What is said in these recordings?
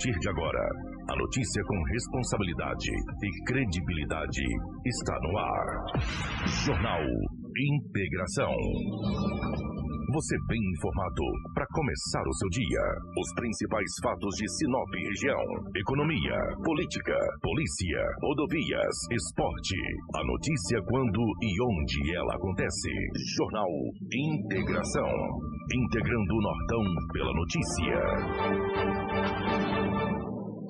partir de agora, a notícia com responsabilidade e credibilidade está no ar. Jornal Integração. Você bem informado para começar o seu dia. Os principais fatos de Sinop região: economia, política, polícia, rodovias, esporte. A notícia quando e onde ela acontece. Jornal Integração. Integrando o Nortão pela notícia.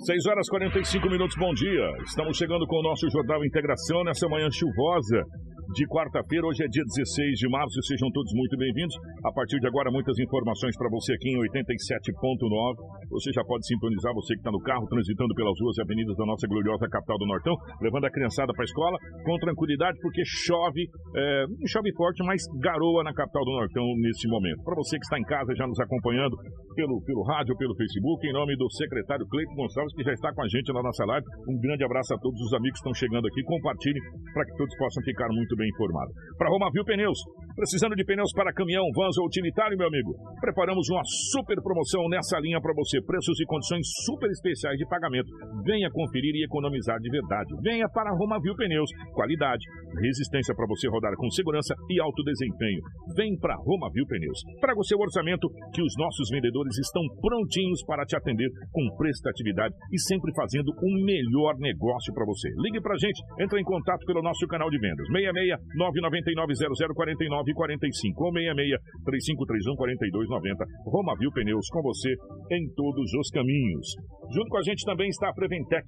6 horas 45 minutos, bom dia. Estamos chegando com o nosso Jornal Integração nessa manhã chuvosa de quarta-feira. Hoje é dia 16 de março sejam todos muito bem-vindos. A partir de agora, muitas informações para você aqui em 87.9. Você já pode sintonizar, você que está no carro, transitando pelas ruas e avenidas da nossa gloriosa capital do Nortão, levando a criançada para a escola com tranquilidade, porque chove, é, chove forte, mas garoa na capital do Nortão nesse momento. Para você que está em casa já nos acompanhando pelo, pelo rádio, pelo Facebook, em nome do secretário Cleiton Gonçalves, que já está com a gente na nossa live. Um grande abraço a todos os amigos que estão chegando aqui. Compartilhem para que todos possam ficar muito bem informado. Para Romavil Pneus, precisando de pneus para caminhão, vans ou utilitário, meu amigo? Preparamos uma super promoção nessa linha para você. Preços e condições super especiais de pagamento. Venha conferir e economizar de verdade. Venha para Romavil Pneus. Qualidade, resistência para você rodar com segurança e alto desempenho. Vem para Romavil Pneus. Traga o seu orçamento que os nossos vendedores estão prontinhos para te atender com prestatividade e sempre fazendo o melhor negócio para você. Ligue para a gente, entre em contato pelo nosso canal de vendas. 66 999 0049 45 ou 66 3531 4290. Romavil Pneus com você em todos os caminhos. Junto com a gente também está a Preventec.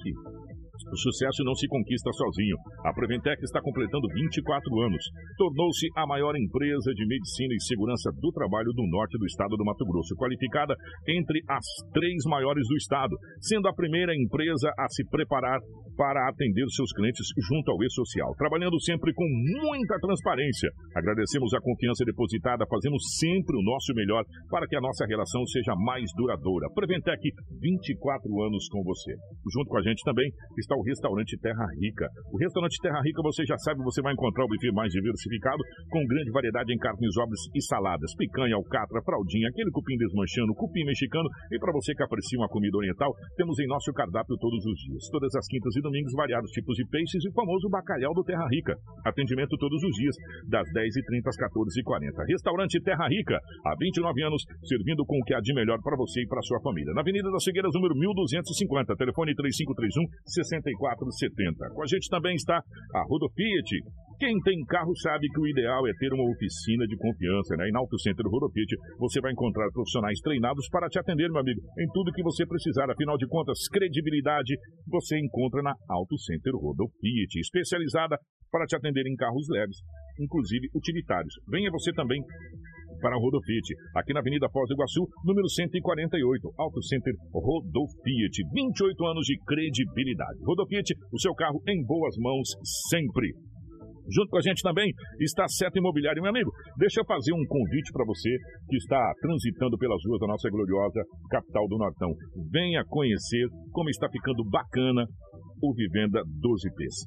O sucesso não se conquista sozinho. A Preventec está completando 24 anos. Tornou-se a maior empresa de medicina e segurança do trabalho do norte do estado do Mato Grosso, qualificada entre as três maiores do estado, sendo a primeira empresa a se preparar para atender seus clientes junto ao E-Social, trabalhando sempre com muita transparência. Agradecemos a confiança depositada, fazendo sempre o nosso melhor para que a nossa relação seja mais duradoura. Preventec, 24 anos com você. Junto com a gente também está o restaurante Terra Rica. O restaurante Terra Rica, você já sabe, você vai encontrar o buffet mais diversificado, com grande variedade em carnes, ovos e saladas, picanha, alcatra, fraldinha, aquele cupim desmanchando, cupim mexicano, e para você que aprecia uma comida oriental, temos em nosso cardápio todos os dias, todas as quintas e domingos, variados tipos de peixes e o famoso bacalhau do Terra Rica. Atendimento todos os dias, das 10h30 às 14h40. Restaurante Terra Rica, há 29 anos, servindo com o que há de melhor para você e para sua família. Na Avenida das Figueiras, número 1250, telefone 3531 6470. Com a gente também está a Rodofiat. Quem tem carro sabe que o ideal é ter uma oficina de confiança, né? E na Auto Center Rodofiat você vai encontrar profissionais treinados para te atender, meu amigo, em tudo que você precisar. Afinal de contas, credibilidade você encontra na Auto Center Rodofiat, especializada para te atender em carros leves, inclusive utilitários. Venha você também para a Rodofiat, aqui na Avenida Foz do Iguaçu, número 148, Auto Center Rodofiat. 28 anos de credibilidade. Rodofiat, o seu carro em boas mãos sempre. Junto com a gente também está Seta Imobiliário. Meu amigo, deixa eu fazer um convite para você que está transitando pelas ruas da nossa gloriosa capital do Nortão. Venha conhecer como está ficando bacana o Vivenda 12Ps.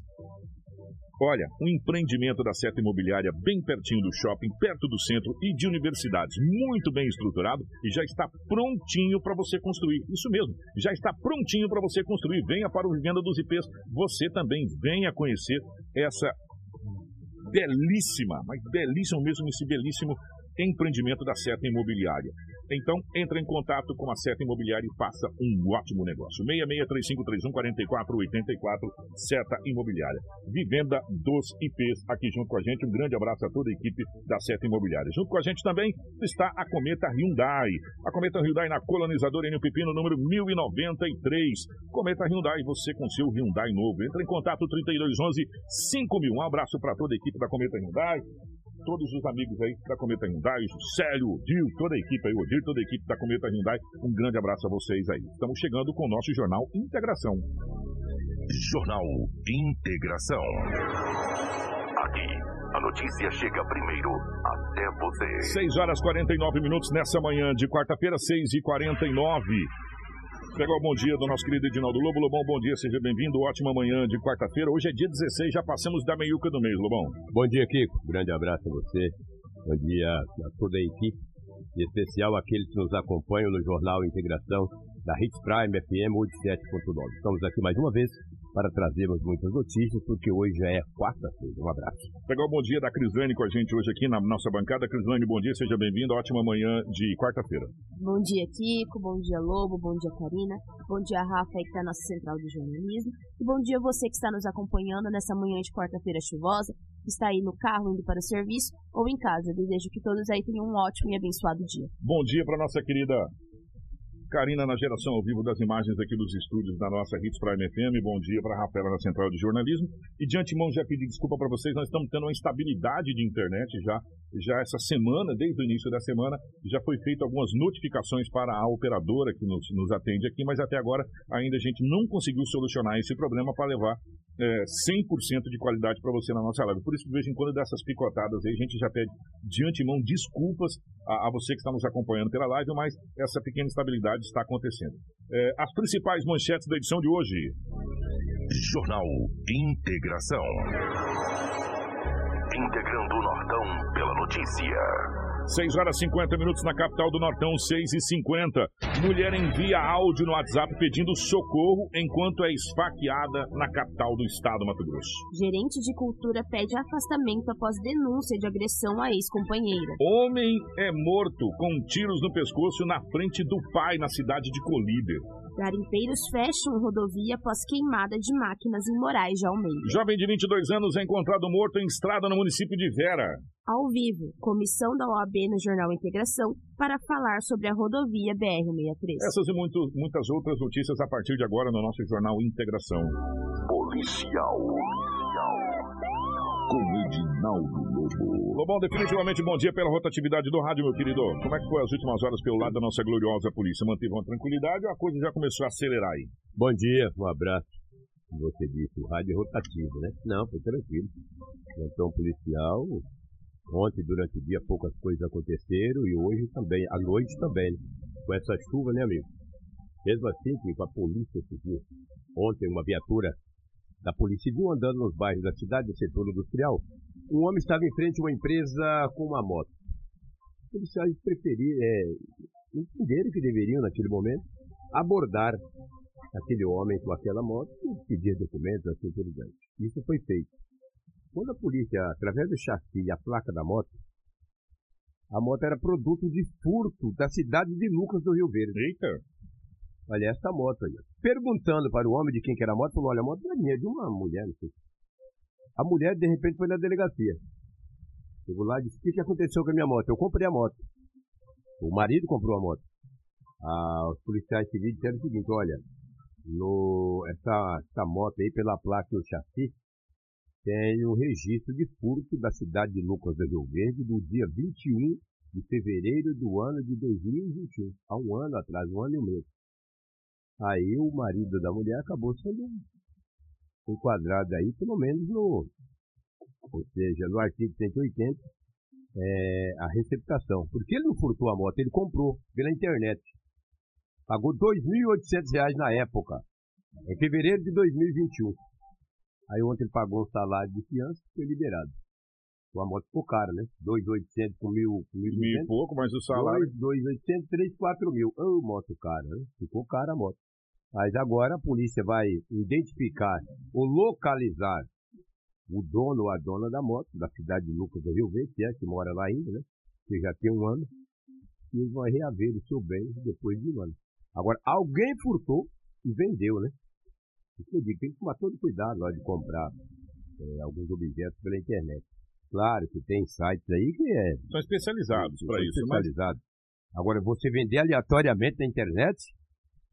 Olha, um empreendimento da Seta Imobiliária bem pertinho do shopping, perto do centro e de universidades, muito bem estruturado e já está prontinho para você construir. Isso mesmo, já está prontinho para você construir. Venha para o Vivenda dos IPs. Você também venha conhecer essa belíssima, mas belíssimo mesmo, esse belíssimo empreendimento da Seta Imobiliária. Então, entre em contato com a Seta Imobiliária e faça um ótimo negócio. 6635314484, Seta Imobiliária. Vivenda dos IPs aqui junto com a gente. Um grande abraço a toda a equipe da Seta Imobiliária. Junto com a gente também está a Cometa Hyundai. A Cometa Hyundai na colonizadora em Pepino, número 1093. Cometa Hyundai, você com seu Hyundai novo. Entre em contato 3211 5000. Um abraço para toda a equipe da Cometa Hyundai todos os amigos aí da Cometa Hyundai, o Célio, o Dil, toda a equipe aí, o Dil, toda a equipe da Cometa Hyundai. Um grande abraço a vocês aí. Estamos chegando com o nosso jornal Integração. Jornal Integração. Aqui, a notícia chega primeiro até você. 6 horas 49 minutos nessa manhã de quarta-feira, 6 e 49 Pegar o bom dia do nosso querido Edinaldo Lobo. Lobão, bom dia, seja bem-vindo. Ótima manhã de quarta-feira. Hoje é dia 16, já passamos da meiuca do mês, Lobão. Bom dia, Kiko. Grande abraço a você. Bom dia a toda a equipe. em especial aqueles que nos acompanham no Jornal Integração da Hits Prime FM 87.9. Estamos aqui mais uma vez para trazermos muitas notícias, porque hoje já é quarta-feira. Um abraço. Legal, bom dia da Crislane com a gente hoje aqui na nossa bancada. Crislane, bom dia, seja bem-vindo. Ótima manhã de quarta-feira. Bom dia, Kiko. Bom dia, Lobo. Bom dia, Karina. Bom dia, Rafa, aí que está na nossa central de jornalismo. E bom dia você que está nos acompanhando nessa manhã de quarta-feira chuvosa, que está aí no carro indo para o serviço ou em casa. Desejo que todos aí tenham um ótimo e abençoado dia. Bom dia para nossa querida Karina na geração ao vivo das imagens aqui dos estúdios da nossa Hits Prime FM. Bom dia para a Rafaela na Central de Jornalismo. E de antemão já pedi desculpa para vocês, nós estamos tendo uma instabilidade de internet já, já essa semana, desde o início da semana, já foi feito algumas notificações para a operadora que nos, nos atende aqui, mas até agora ainda a gente não conseguiu solucionar esse problema para levar é, 100% de qualidade para você na nossa live. Por isso, de vez em quando, dessas picotadas aí, a gente já pede de antemão desculpas a, a você que está nos acompanhando pela live, mas essa pequena instabilidade está acontecendo. É, as principais manchetes da edição de hoje. Jornal Integração. Integrando o Nortão pela notícia. 6 horas e 50 minutos na capital do Nortão, 6 e 50. Mulher envia áudio no WhatsApp pedindo socorro enquanto é esfaqueada na capital do estado, Mato Grosso. Gerente de cultura pede afastamento após denúncia de agressão à ex-companheira. Homem é morto com tiros no pescoço na frente do pai na cidade de Colíder. Garimpeiros fecham rodovia após queimada de máquinas em Moraes de Almeida. Jovem de 22 anos é encontrado morto em estrada no município de Vera. Ao vivo, comissão da OAB no Jornal Integração para falar sobre a rodovia BR-63. Essas e muito, muitas outras notícias a partir de agora no nosso Jornal Integração. Policial. Com Edinaldo Lobo. Lobão, definitivamente bom dia pela rotatividade do rádio, meu querido. Como é que foi as últimas horas pelo lado da nossa gloriosa polícia? Manteve uma tranquilidade ou a coisa já começou a acelerar aí? Bom dia, um abraço. Como você disse, o rádio é rotativo, né? Não, foi tranquilo. Então, policial, Ontem, durante o dia, poucas coisas aconteceram e hoje também, à noite também, né? com essa chuva, né, amigo? Mesmo assim, com a polícia civil, ontem uma viatura da Polícia Civil andando nos bairros da cidade, do setor industrial, um homem estava em frente a uma empresa com uma moto. Os policiais preferiram, é, entenderam que deveriam, naquele momento, abordar aquele homem com aquela moto e pedir documentos assim por diante. Isso foi feito. Quando a polícia, através do chassi e a placa da moto, a moto era produto de furto da cidade de Lucas do Rio Verde. Eita! Olha essa moto aí. Perguntando para o homem de quem que era a moto, falou, olha, a moto não é minha, é de uma mulher, não sei. A mulher, de repente, foi na delegacia. Chegou lá e disse, o que, que aconteceu com a minha moto? Eu comprei a moto. O marido comprou a moto. Ah, os policiais civis disseram o seguinte, olha, no, essa, essa moto aí, pela placa e o chassi, tem o registro de furto da cidade de Lucas do Rio Verde do dia 21 de fevereiro do ano de 2021, há um ano atrás, um ano e um mês. Aí o marido da mulher acabou sendo enquadrado aí, pelo menos no, ou seja, no artigo 180, é, a receptação. Porque ele não furtou a moto, ele comprou pela internet. Pagou R$ 2.800 na época, em fevereiro de 2021. Aí ontem ele pagou um salário de fiança e foi liberado. Então a moto ficou cara, né? 2.800 com mil, mil, mil e pouco, mas o salário... 2.800, 3, 4 mil. Ô, oh, moto cara, né? Ficou cara a moto. Mas agora a polícia vai identificar ou localizar o dono ou a dona da moto, da cidade de Lucas do Rio Verde, que é que mora lá ainda, né? Que já tem um ano. E vão reaver o seu bem depois de um ano. Agora, alguém furtou e vendeu, né? Isso eu digo, tem que tomar todo cuidado hora de comprar é, alguns objetos pela internet. Claro que tem sites aí que é. São especializados para isso, especializados. Mas... Agora, você vender aleatoriamente na internet,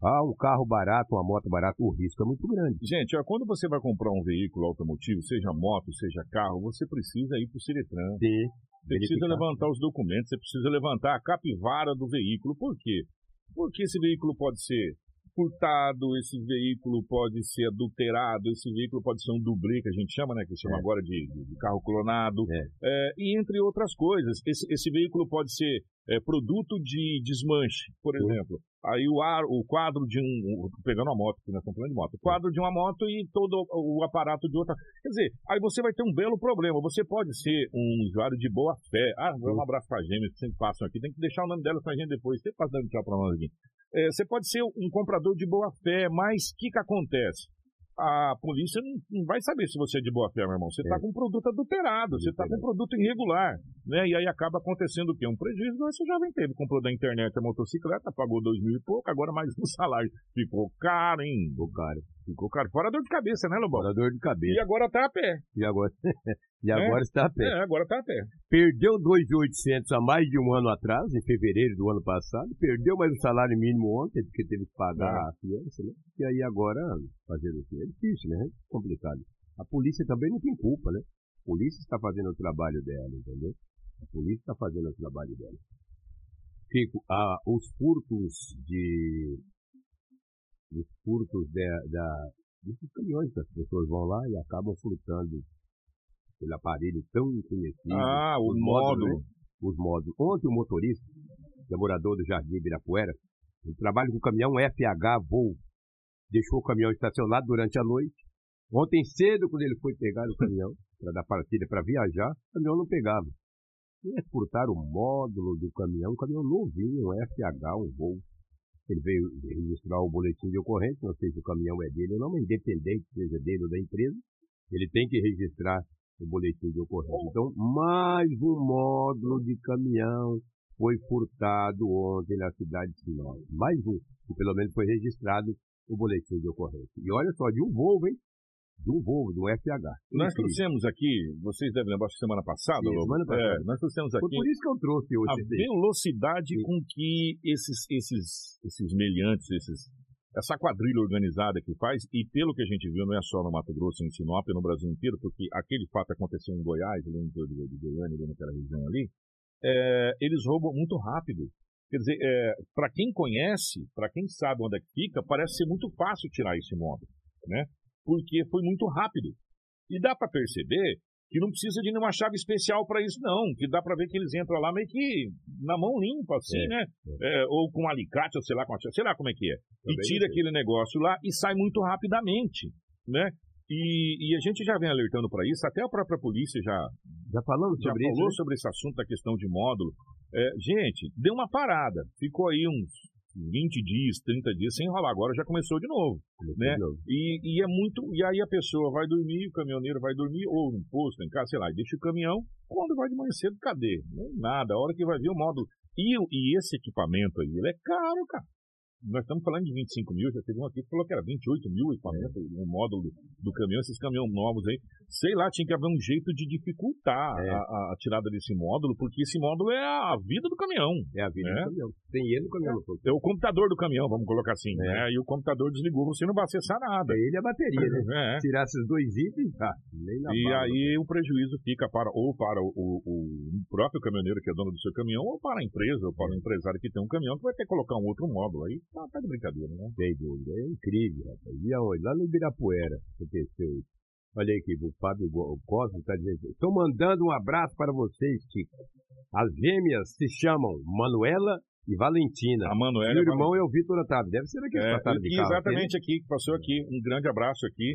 ah, um carro barato, uma moto barata, o risco é muito grande. Gente, ó, quando você vai comprar um veículo automotivo, seja moto, seja carro, você precisa ir para o Ciretran. Sim. Você precisa levantar os documentos, você precisa levantar a capivara do veículo. Por quê? Porque esse veículo pode ser furtado, esse veículo pode ser adulterado, esse veículo pode ser um dublê, que a gente chama, né? Que chama é. agora de, de, carro clonado, é. É, e entre outras coisas. Esse, esse veículo pode ser é, produto de desmanche, por exemplo. Aí o, ar, o quadro de um. Pegando uma moto, que nós estamos falando de moto. O quadro de uma moto e todo o aparato de outra. Quer dizer, aí você vai ter um belo problema. Você pode ser um usuário de boa fé. Ah, um abraço para a gêmeas que sempre passam aqui. Tem que deixar o nome delas para a gente depois. Você passa dando tchau para nós aqui. É, você pode ser um comprador de boa fé, mas o que, que acontece? A polícia não, vai saber se você é de boa fé, meu irmão. Você está com um produto adulterado, você está com um produto irregular, né? E aí acaba acontecendo o quê? Um prejuízo você já vem teve. Comprou da internet a motocicleta, pagou dois mil e pouco, agora mais um salário. Ficou caro, hein? Ficou caro. Ficou caro. Fora dor de cabeça, né, Lobão? Fora dor de cabeça. E agora tá a pé. E agora, e agora é? está a pé. É, agora tá a pé. Perdeu 2.800 há mais de um ano atrás, em fevereiro do ano passado. Perdeu mais o salário mínimo ontem, porque teve que pagar é. a fiança, né? E aí agora, fazer o quê? É difícil, né? É complicado. A polícia também não tem culpa, né? A polícia está fazendo o trabalho dela, entendeu? A polícia está fazendo o trabalho dela. Fico, ah, os furtos de os furtos da, da, desses caminhões que as pessoas vão lá e acabam furtando aquele aparelho tão conhecido. Ah, o módulo. Né? Os módulos. Ontem o motorista, que é morador do Jardim Ibirapuera, ele trabalha com o caminhão FH Voo. Deixou o caminhão estacionado durante a noite. Ontem cedo, quando ele foi pegar o caminhão, para dar partida para viajar, o caminhão não pegava. E é furtar o módulo do caminhão, um caminhão novinho, um FH, um voo. Ele veio registrar o boletim de ocorrência, não sei se o caminhão é dele ou não, mas independente seja dele ou da empresa, ele tem que registrar o boletim de ocorrência. Então, mais um módulo de caminhão foi furtado ontem na cidade de Sinop. Mais um, que pelo menos foi registrado o boletim de ocorrência. E olha só, de um Volvo, hein? do Volvo, do FH. Nós trouxemos aqui, vocês devem lembrar, semana passada, Sim, semana passada. É, nós trouxemos aqui. Foi por isso que eu trouxe hoje. A velocidade Sim. com que esses, esses, esses meliantes, esses, essa quadrilha organizada que faz, e pelo que a gente viu, não é só no Mato Grosso, em Sinop, é no Brasil inteiro, porque aquele fato aconteceu em Goiás, no interior de Goiânia, naquela região ali, é, eles roubam muito rápido. Quer dizer, é, para quem conhece, para quem sabe onde é que fica, parece ser muito fácil tirar esse móvel, né? porque foi muito rápido. E dá para perceber que não precisa de nenhuma chave especial para isso, não. Que dá para ver que eles entram lá meio que na mão limpa, assim, é, né? É. É, ou com um alicate, ou sei lá, com chave, sei lá como é que é. Também e tira aquele negócio lá e sai muito rapidamente, né? E, e a gente já vem alertando para isso, até a própria polícia já, já, falando já falou isso, sobre esse assunto da questão de módulo. É, gente, deu uma parada. Ficou aí uns 20 dias, 30 dias sem enrolar. Agora já começou de novo. né? E, e é muito. E aí a pessoa vai dormir, o caminhoneiro vai dormir, ou no posto, em casa, sei lá, e deixa o caminhão. Quando vai de manhã cedo, cadê? Não, nada. A hora que vai ver o módulo. E, e esse equipamento aí, ele é caro, cara nós estamos falando de 25 mil, já teve um aqui que falou que era 28 mil equipamento, um módulo do, caminhão, esses caminhões novos aí. Sei lá, tinha que haver um jeito de dificultar é. a, a, tirada desse módulo, porque esse módulo é a vida do caminhão. É a vida né? do caminhão. Tem ele no caminhão. É, é o computador do caminhão, vamos colocar assim. É. Né? E o computador desligou, você não vai acessar nada. É ele a bateria, né? É. Tirar esses dois itens, tá. E bala. aí o prejuízo fica para ou para o, o, o, próprio caminhoneiro que é dono do seu caminhão, ou para a empresa, ou para o empresário que tem um caminhão que vai ter que colocar um outro módulo aí. Tá, tá de brincadeira né? Sem dúvida. É incrível, rapaz. E aonde? Lá no Ibirapuera aconteceu isso. Olha aí aqui, o Fábio Cosmo está dizendo. Estou mandando um abraço para vocês, Chico. As gêmeas se chamam Manuela e Valentina. A Manuela. E o irmão é o Vitor Otávio. Deve ser aqui é, passaram de carro. Exatamente aqui, que passou aqui. Um grande abraço aqui.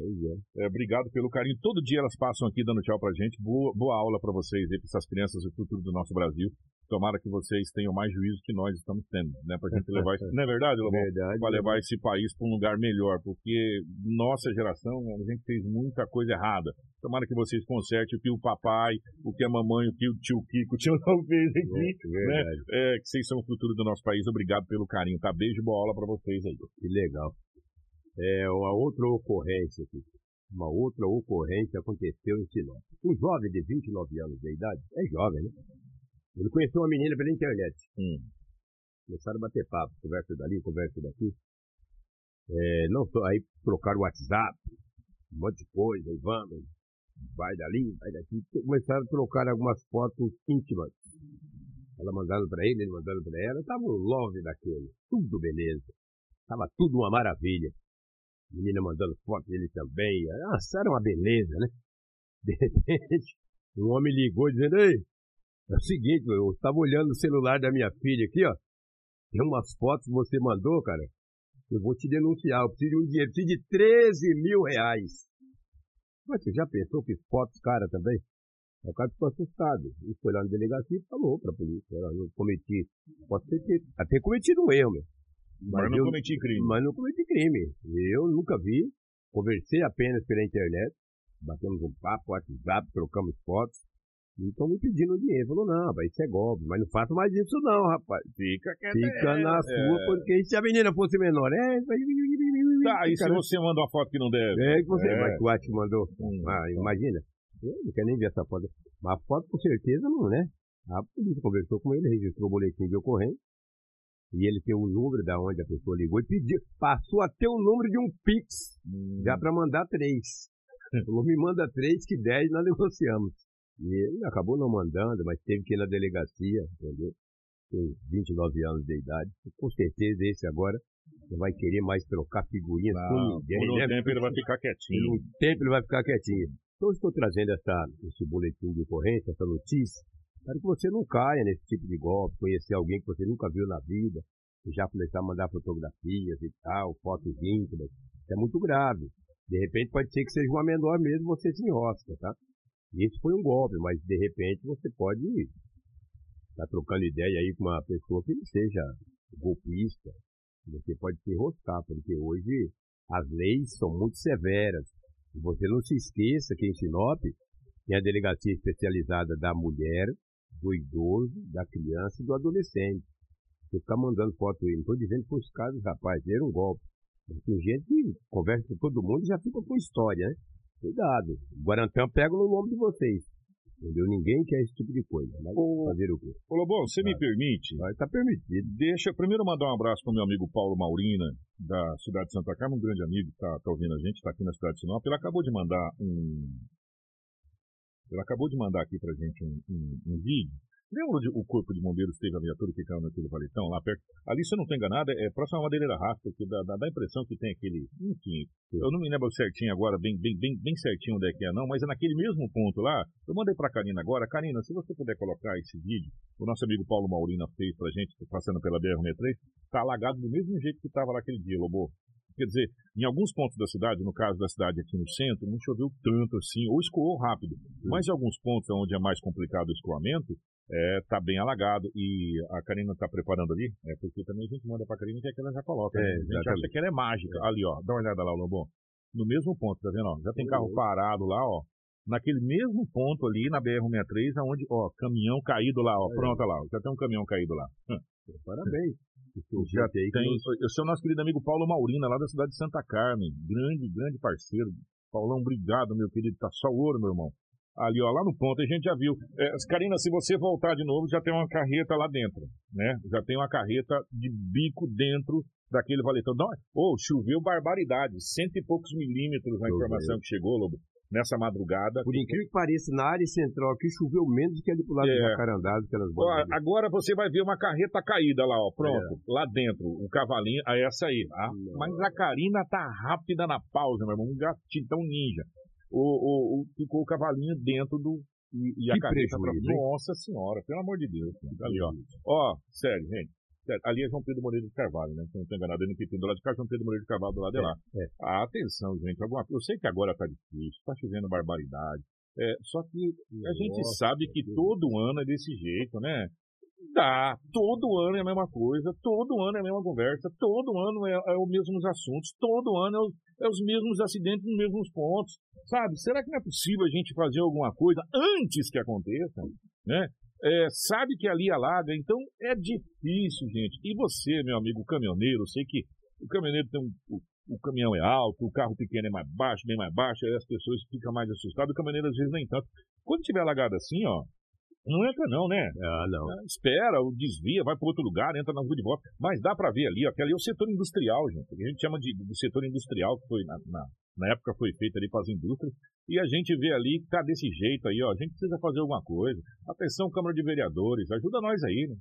É. É, obrigado pelo carinho. Todo dia elas passam aqui dando tchau pra gente. Boa, boa aula para vocês aí, para essas crianças do futuro do nosso Brasil. Tomara que vocês tenham mais juízo que nós estamos tendo, né? Pra gente levar isso. Não é verdade, Lobão? Verdade. Pra levar esse país para um lugar melhor. Porque nossa geração, a gente fez muita coisa errada. Tomara que vocês consertem o que o papai, o que a mamãe, o que o tio Kiko, o tio não fez aqui. É, né? É, que vocês são o futuro do nosso país. Obrigado pelo carinho, tá? Beijo boa aula para vocês aí. Que legal. É, uma outra ocorrência aqui. Uma outra ocorrência aconteceu em Sinop. Um jovem de 29 anos de idade, é jovem, né? Ele conheceu uma menina pela internet. Hum. Começaram a bater papo, conversa dali, conversa daqui. É, não só, aí trocaram o WhatsApp, um monte de coisa, e vamos, vai dali, vai daqui. Começaram a trocar algumas fotos íntimas. Ela mandando para ele, ele mandando para ela. Tava um love daquele. Tudo beleza. Tava tudo uma maravilha. Menina mandando foto dele também. Nossa, era uma beleza, né? De repente, um homem ligou dizendo, ei, É o seguinte, eu estava olhando o celular da minha filha aqui, ó. Tem umas fotos que você mandou, cara. Eu vou te denunciar. Eu preciso de um dinheiro. Eu preciso de 13 mil reais. Mas você já pensou que fotos, cara, também? O cara ficou assustado. Ele foi lá na delegacia e falou pra polícia. Eu cometi. Posso ter, até cometido um erro, meu. Mas, mas não eu, cometi crime. Mas não cometi crime. Eu nunca vi. Conversei apenas pela internet. Batemos um papo, WhatsApp, trocamos fotos. Estão me pedindo dinheiro. Falou, não, vai isso é golpe. Mas não faça mais isso não, rapaz. Fica Fica na sua, é. porque se a menina fosse menor, é... Tá, e se você manda uma foto que não deve? É, que você, É. mas acha que mandou? Hum, ah, imagina. Eu não quero nem ver essa foto. Mas a foto, com certeza, não, né? A polícia conversou com ele, registrou o boletim de ocorrência. E ele tem o número da onde a pessoa ligou e pediu, passou a ter o número de um Pix, Hum. já para mandar três. Falou, me manda três, que dez nós negociamos. E ele acabou não mandando, mas teve que ir na delegacia, entendeu? Tem 29 anos de idade. Com certeza esse agora não vai querer mais trocar figurinhas Não, com ninguém, por um né? tempo ele vai ficar Por quietinho. um tempo ele vai ficar quietinho. Então eu estou trazendo essa, esse boletim de ocorrência, essa notícia, para que você não caia nesse tipo de golpe, conhecer alguém que você nunca viu na vida, e já começar a mandar fotografias e tal, fotos íntimas. Isso é muito grave. De repente pode ser que seja uma menor mesmo, você se enrosca, tá? Isso foi um golpe, mas de repente você pode estar trocando ideia aí com uma pessoa que não seja golpista. Você pode se enroscar, porque hoje as leis são muito severas. Você não se esqueça que em Sinop tem a delegacia especializada da mulher, do idoso, da criança e do adolescente. Você ficar mandando foto aí, não estou dizendo que os casos, rapaz, era um golpe. Tem gente que conversa com todo mundo e já fica com história, né? Cuidado. O Guarantã pega no nome de vocês. Entendeu? Ninguém quer esse tipo de coisa. Mas Ô- fazer o quê? Ô, Lobão, você me permite? Vai estar permitido. Deixa primeiro mandar um abraço pro meu amigo Paulo Maurina, da cidade de Santa Carmen, um grande amigo que tá, tá ouvindo a gente, está aqui na cidade de Sinop. Ele acabou de mandar um. Ele acabou de mandar aqui pra gente um, um- um vídeo. Lembra onde o corpo de bombeiros teve a viatura que caiu naquele valetão lá perto? Ali, se eu não estou enganado, é próximo à madeireira rasta, que dá, dá, dá a impressão que tem aquele. Enfim, eu não me lembro certinho agora, bem, bem, bem, bem certinho onde é que é, não, mas é naquele mesmo ponto lá. Eu mandei pra Karina agora. Karina, se você puder colocar esse vídeo, o nosso amigo Paulo Maurina fez pra gente, passando pela BR-63, tá alagado do mesmo jeito que estava lá aquele dia, Lobo. Quer dizer, em alguns pontos da cidade, no caso da cidade aqui no centro, não choveu tanto assim, ou escoou rápido. Mas em alguns pontos onde é mais complicado o escoamento, é, tá bem alagado. E a Karina tá preparando ali, é porque também a gente manda pra Karina que é que ela já coloca. É, né? a gente exatamente. acha que ela é mágica. Ali, ó, dá uma olhada lá, Lobão. No mesmo ponto, tá vendo? Ó, já tem carro parado lá, ó. Naquele mesmo ponto ali, na BR-163, aonde, ó, caminhão caído lá, ó. É. Pronto, olha lá. Já tem um caminhão caído lá. Parabéns. Esse Já Tem, esse é o nosso querido amigo Paulo Maurina, lá da cidade de Santa Carmen. Grande, grande parceiro. Paulão, obrigado, meu querido. Tá só ouro, meu irmão. Ali, ó, lá no ponto, a gente já viu. É, Karina, se você voltar de novo, já tem uma carreta lá dentro, né? Já tem uma carreta de bico dentro daquele valetão. Não, ô, choveu barbaridade. Cento e poucos milímetros na informação que chegou, Lobo, nessa madrugada. Por incrível que pareça, na área central aqui choveu menos que ali pro lado É. do Jacarandá, aquelas Ó, agora você vai ver uma carreta caída lá, ó. Pronto. Lá dentro. O cavalinho. É essa aí. Ah, mas a Karina tá rápida na pausa, meu irmão. Um gatinho tão ninja. O, o, o- ficou o cavalinho dentro do. E, e a carreta pra... Nossa senhora, pelo amor de Deus. gente. Ali, ó. Ó, sério, gente. Sério, ali é João Pedro Moreira de Carvalho, né? Se eu não estou enganado, ele no PT do lado de cá, João Pedro Moreira de Carvalho do lado de lá. é. Ah, atenção, gente. Alguma... Eu sei que agora tá difícil, tá chovendo barbaridade. É, só que a gente Nossa, sabe que todo ano é desse jeito, né? Dá. Todo ano é a mesma coisa, todo ano é a mesma conversa, todo ano é, é os mesmos assuntos, todo ano é, os- é os mesmos acidentes nos mesmos pontos, sabe? Será que não é possível a gente fazer alguma coisa antes que aconteça, né? É, sabe que ali alaga, então é difícil, gente. E você, meu amigo caminhoneiro, eu sei que o caminhoneiro tem um, o, o caminhão é alto, o carro pequeno é mais baixo, bem mais baixo, aí as pessoas ficam mais assustadas, o caminhoneiro às vezes nem tanto. Quando tiver alagado assim, ó, não entra não, né? Ah, não. Ah, Espera, desvia, vai para outro lugar, entra na rua de volta. Mas dá para ver ali, ó, que ali é o setor industrial, gente. A gente chama de, do setor industrial, que foi na, na, na época foi feito ali para as indústrias. E a gente vê ali que tá desse jeito aí, ó. A gente precisa fazer alguma coisa. Atenção, Câmara de Vereadores, ajuda nós aí, né?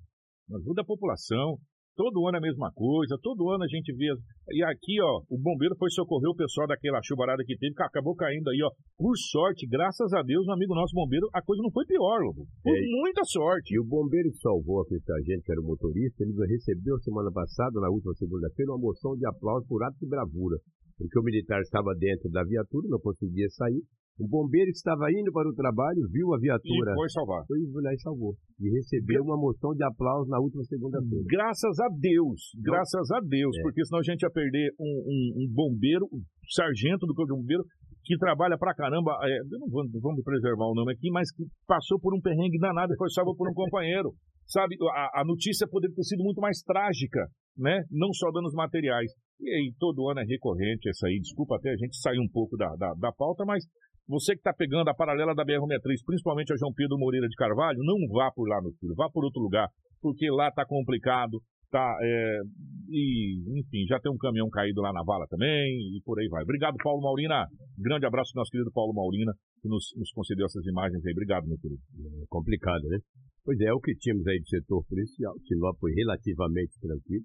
Ajuda a população. Todo ano é a mesma coisa, todo ano a gente vê. E aqui, ó, o bombeiro foi socorrer o pessoal daquela chuvarada que teve, que acabou caindo aí, ó. Por sorte, graças a Deus, um amigo nosso bombeiro, a coisa não foi pior, Lobo. Por É. muita sorte. E o bombeiro que salvou aquele sargento, que era o motorista, ele recebeu semana passada, na última segunda-feira, uma moção de aplauso por ato de bravura. Porque o militar estava dentro da viatura, não conseguia sair. O bombeiro que estava indo para o trabalho, viu a E viatura. foi salvar. Foi lá e salvou. E recebeu uma moção de aplauso na última segunda-feira. Graças a Deus, graças a Deus, É. porque senão a gente ia perder um, um- um bombeiro, um sargento do Corpo de Bombeiro, que trabalha pra caramba, é, não não vamos preservar o nome aqui, mas que passou por um perrengue danado e foi salvo por um companheiro. Sabe, a, a notícia poderia ter sido muito mais trágica, né? Não só danos materiais. E aí, todo ano é recorrente essa aí, desculpa até a gente sair um pouco da, da, da pauta, mas você que está pegando a paralela da BR-63, principalmente a João Pedro Moreira de Carvalho, não vá por lá, meu filho, vá por outro lugar, porque lá tá complicado, tá, é, e, enfim, já tem um caminhão caído lá na vala também, e por aí vai. Obrigado, Paulo Maurina, grande abraço pro nosso querido Paulo Maurina, que nos, nos concedeu essas imagens aí, obrigado, meu querido. É complicado, né? Pois é, o que tínhamos aí do setor policial. Sinop foi relativamente tranquilo.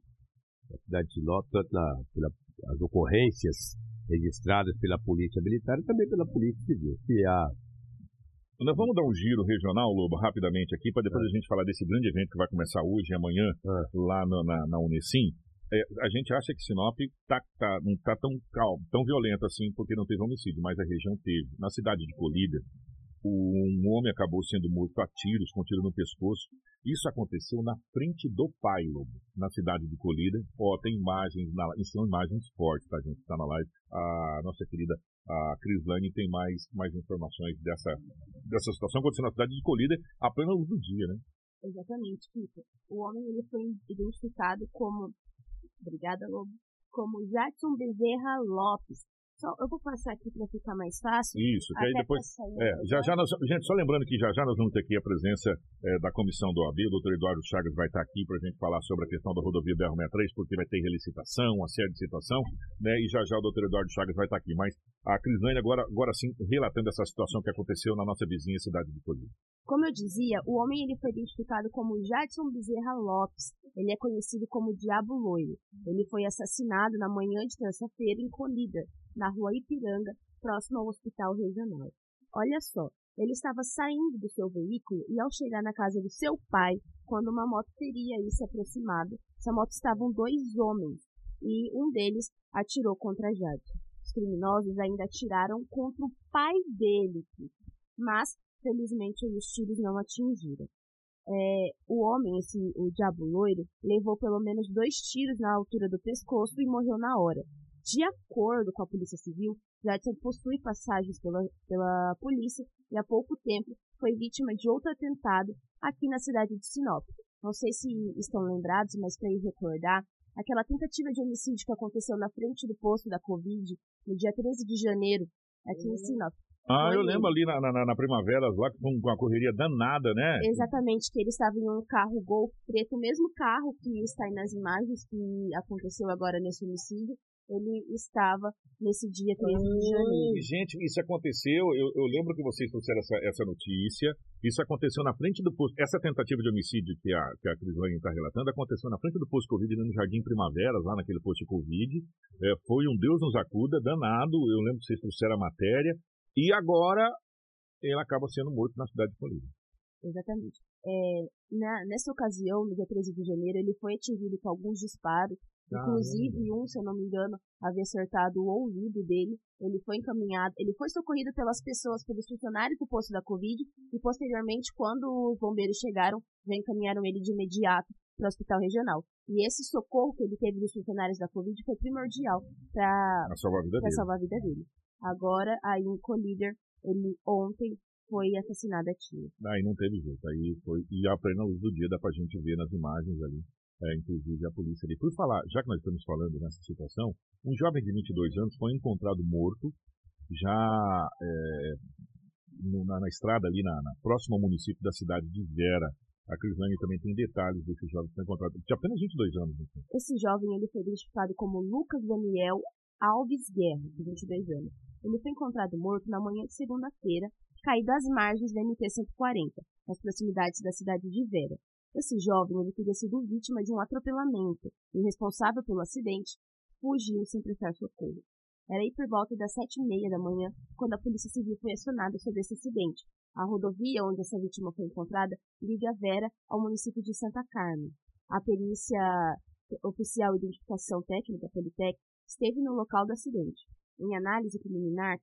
A cidade de Sinop, tanto na, pela, as ocorrências registradas pela Polícia Militar e também pela Polícia Civil. Se há Nós vamos dar um giro regional, Lobo, rapidamente aqui, para depois a gente falar desse grande evento que vai começar hoje e amanhã, Ah. lá na, na, na Unesim. É, a gente acha que Sinop tá, tá, não está tão calmo, tão violento assim, porque não teve homicídio, mas a região teve. Na cidade de Colíder, um homem acabou sendo morto a tiros, com tiro no pescoço. Isso aconteceu na frente do Lobo, na cidade de Colíder. Ó, tem imagens, na, são imagens fortes, tá, gente? Está na live. A nossa querida a Crislane tem mais, mais informações dessa, dessa situação acontecendo na cidade de Colíder a plena luz do dia, né? Exatamente, Kiko. O homem ele foi identificado como. Obrigada, Lobo. Como Jackson Bezerra Lopes. Eu vou passar aqui para ficar mais fácil. Isso, que aí depois. É, já já nós, gente, só lembrando que já já nós vamos ter aqui a presença é, da comissão do OAB, o doutor Eduardo Chagas vai estar aqui para a gente falar sobre a questão da rodovia BR-63, porque vai ter relicitação, uma série de situação, né? E já já o doutor Eduardo Chagas vai estar aqui. Mas a Crislane agora, agora sim, relatando essa situação que aconteceu na nossa vizinha cidade de Colíder. Como eu dizia, o homem ele foi identificado como Jadson Bezerra Lopes. Ele é conhecido como Diabo Loiro. Ele foi assassinado na manhã de terça-feira em Colíder, na rua Ipiranga, próximo ao hospital regional. Olha só, ele estava saindo do seu veículo e ao chegar na casa do seu pai, quando uma moto teria aí se aproximado, essa moto estavam dois homens e um deles atirou contra Jadson. Os criminosos ainda atiraram contra o pai dele, mas felizmente os tiros não atingiram. É, o homem, esse, o diabo loiro, levou pelo menos dois tiros na altura do pescoço e morreu na hora. De acordo com a Polícia Civil, Jadson possui passagens pela, pela polícia e há pouco tempo foi vítima de outro atentado aqui na cidade de Sinop. Não sei se estão lembrados, mas para recordar, aquela tentativa de homicídio que aconteceu na frente do posto da Covid no dia 13 de janeiro, aqui em Sinop. Ah, eu lembro ali na, na, na primavera, lá com com uma correria danada, né? Exatamente, que ele estava em um carro Golf preto, o mesmo carro que está aí nas imagens que aconteceu agora nesse homicídio, ele estava nesse dia 13 de janeiro. Gente, isso aconteceu, eu, eu lembro que vocês trouxeram essa, essa notícia, isso aconteceu na frente do posto, essa tentativa de homicídio que a, que a Crislane está relatando, aconteceu na frente do posto Covid, no Jardim Primavera, lá naquele posto Covid, É, foi um Deus nos acuda, danado, eu lembro que vocês trouxeram a matéria, e agora ele acaba sendo morto na cidade de Colíder. Exatamente. É, na- nessa ocasião, no dia 13 de janeiro, ele foi atingido com alguns disparos, inclusive um, se eu não me engano, havia acertado o ouvido dele. Ele foi encaminhado, ele foi socorrido pelas pessoas, pelos funcionários do posto da Covid, e posteriormente, quando os bombeiros chegaram, já encaminharam ele de imediato para o hospital regional. E esse socorro que ele teve dos funcionários da Covid foi primordial para salvar a vida dele. Agora, aí em Collider, ele ontem foi assassinado a tiro. Aí não teve jeito. Aí foi. E luz do dia dá pra gente ver nas imagens ali. É, inclusive a polícia ali. Por falar, já que nós estamos falando nessa situação, um jovem de 22 anos foi encontrado morto já é, na, na estrada ali, na, na próxima ao município da cidade de Vera. A Crislane também tem detalhes desse jovem que foi encontrado. Tinha apenas 22 anos. Então. Esse jovem ele foi identificado como Lucas Daniel Alves Guerra, de 22 anos. Ele foi encontrado morto na manhã de segunda-feira, caído às margens da MT-140, nas proximidades da cidade de Vera. Esse jovem ele teria sido vítima de um atropelamento e o responsável pelo acidente fugiu sem prestar socorro. Era aí por volta das sete e meia da manhã quando a Polícia Civil foi acionada sobre esse acidente. A rodovia onde essa vítima foi encontrada liga Vera ao município de Santa Carmen. A perícia oficial de identificação técnica, Politec, esteve no local do acidente. Em análise preliminar,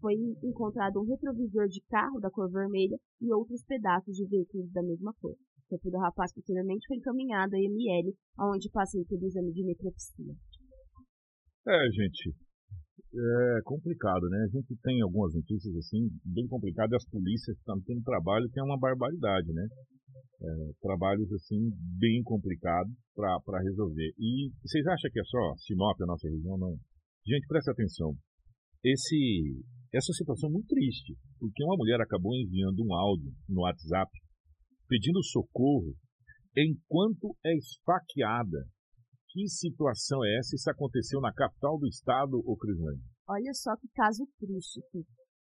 foi encontrado um retrovisor de carro da cor vermelha e outros pedaços de veículos da mesma cor. O corpo do rapaz posteriormente foi encaminhado à ML, onde passei pelo exame de necropsia. É, gente, é complicado, né? A gente tem algumas notícias assim, bem complicadas, as polícias estão tendo trabalho que é uma barbaridade, né? É, trabalhos assim, bem complicados para resolver. E vocês acham que é só Sinop, a nossa região? Não. Gente, presta atenção. Esse, essa situação é muito triste, porque uma mulher acabou enviando um áudio no WhatsApp pedindo socorro enquanto é esfaqueada que situação é essa? Isso aconteceu na capital do estado, ô Crislane? Olha só que caso triste.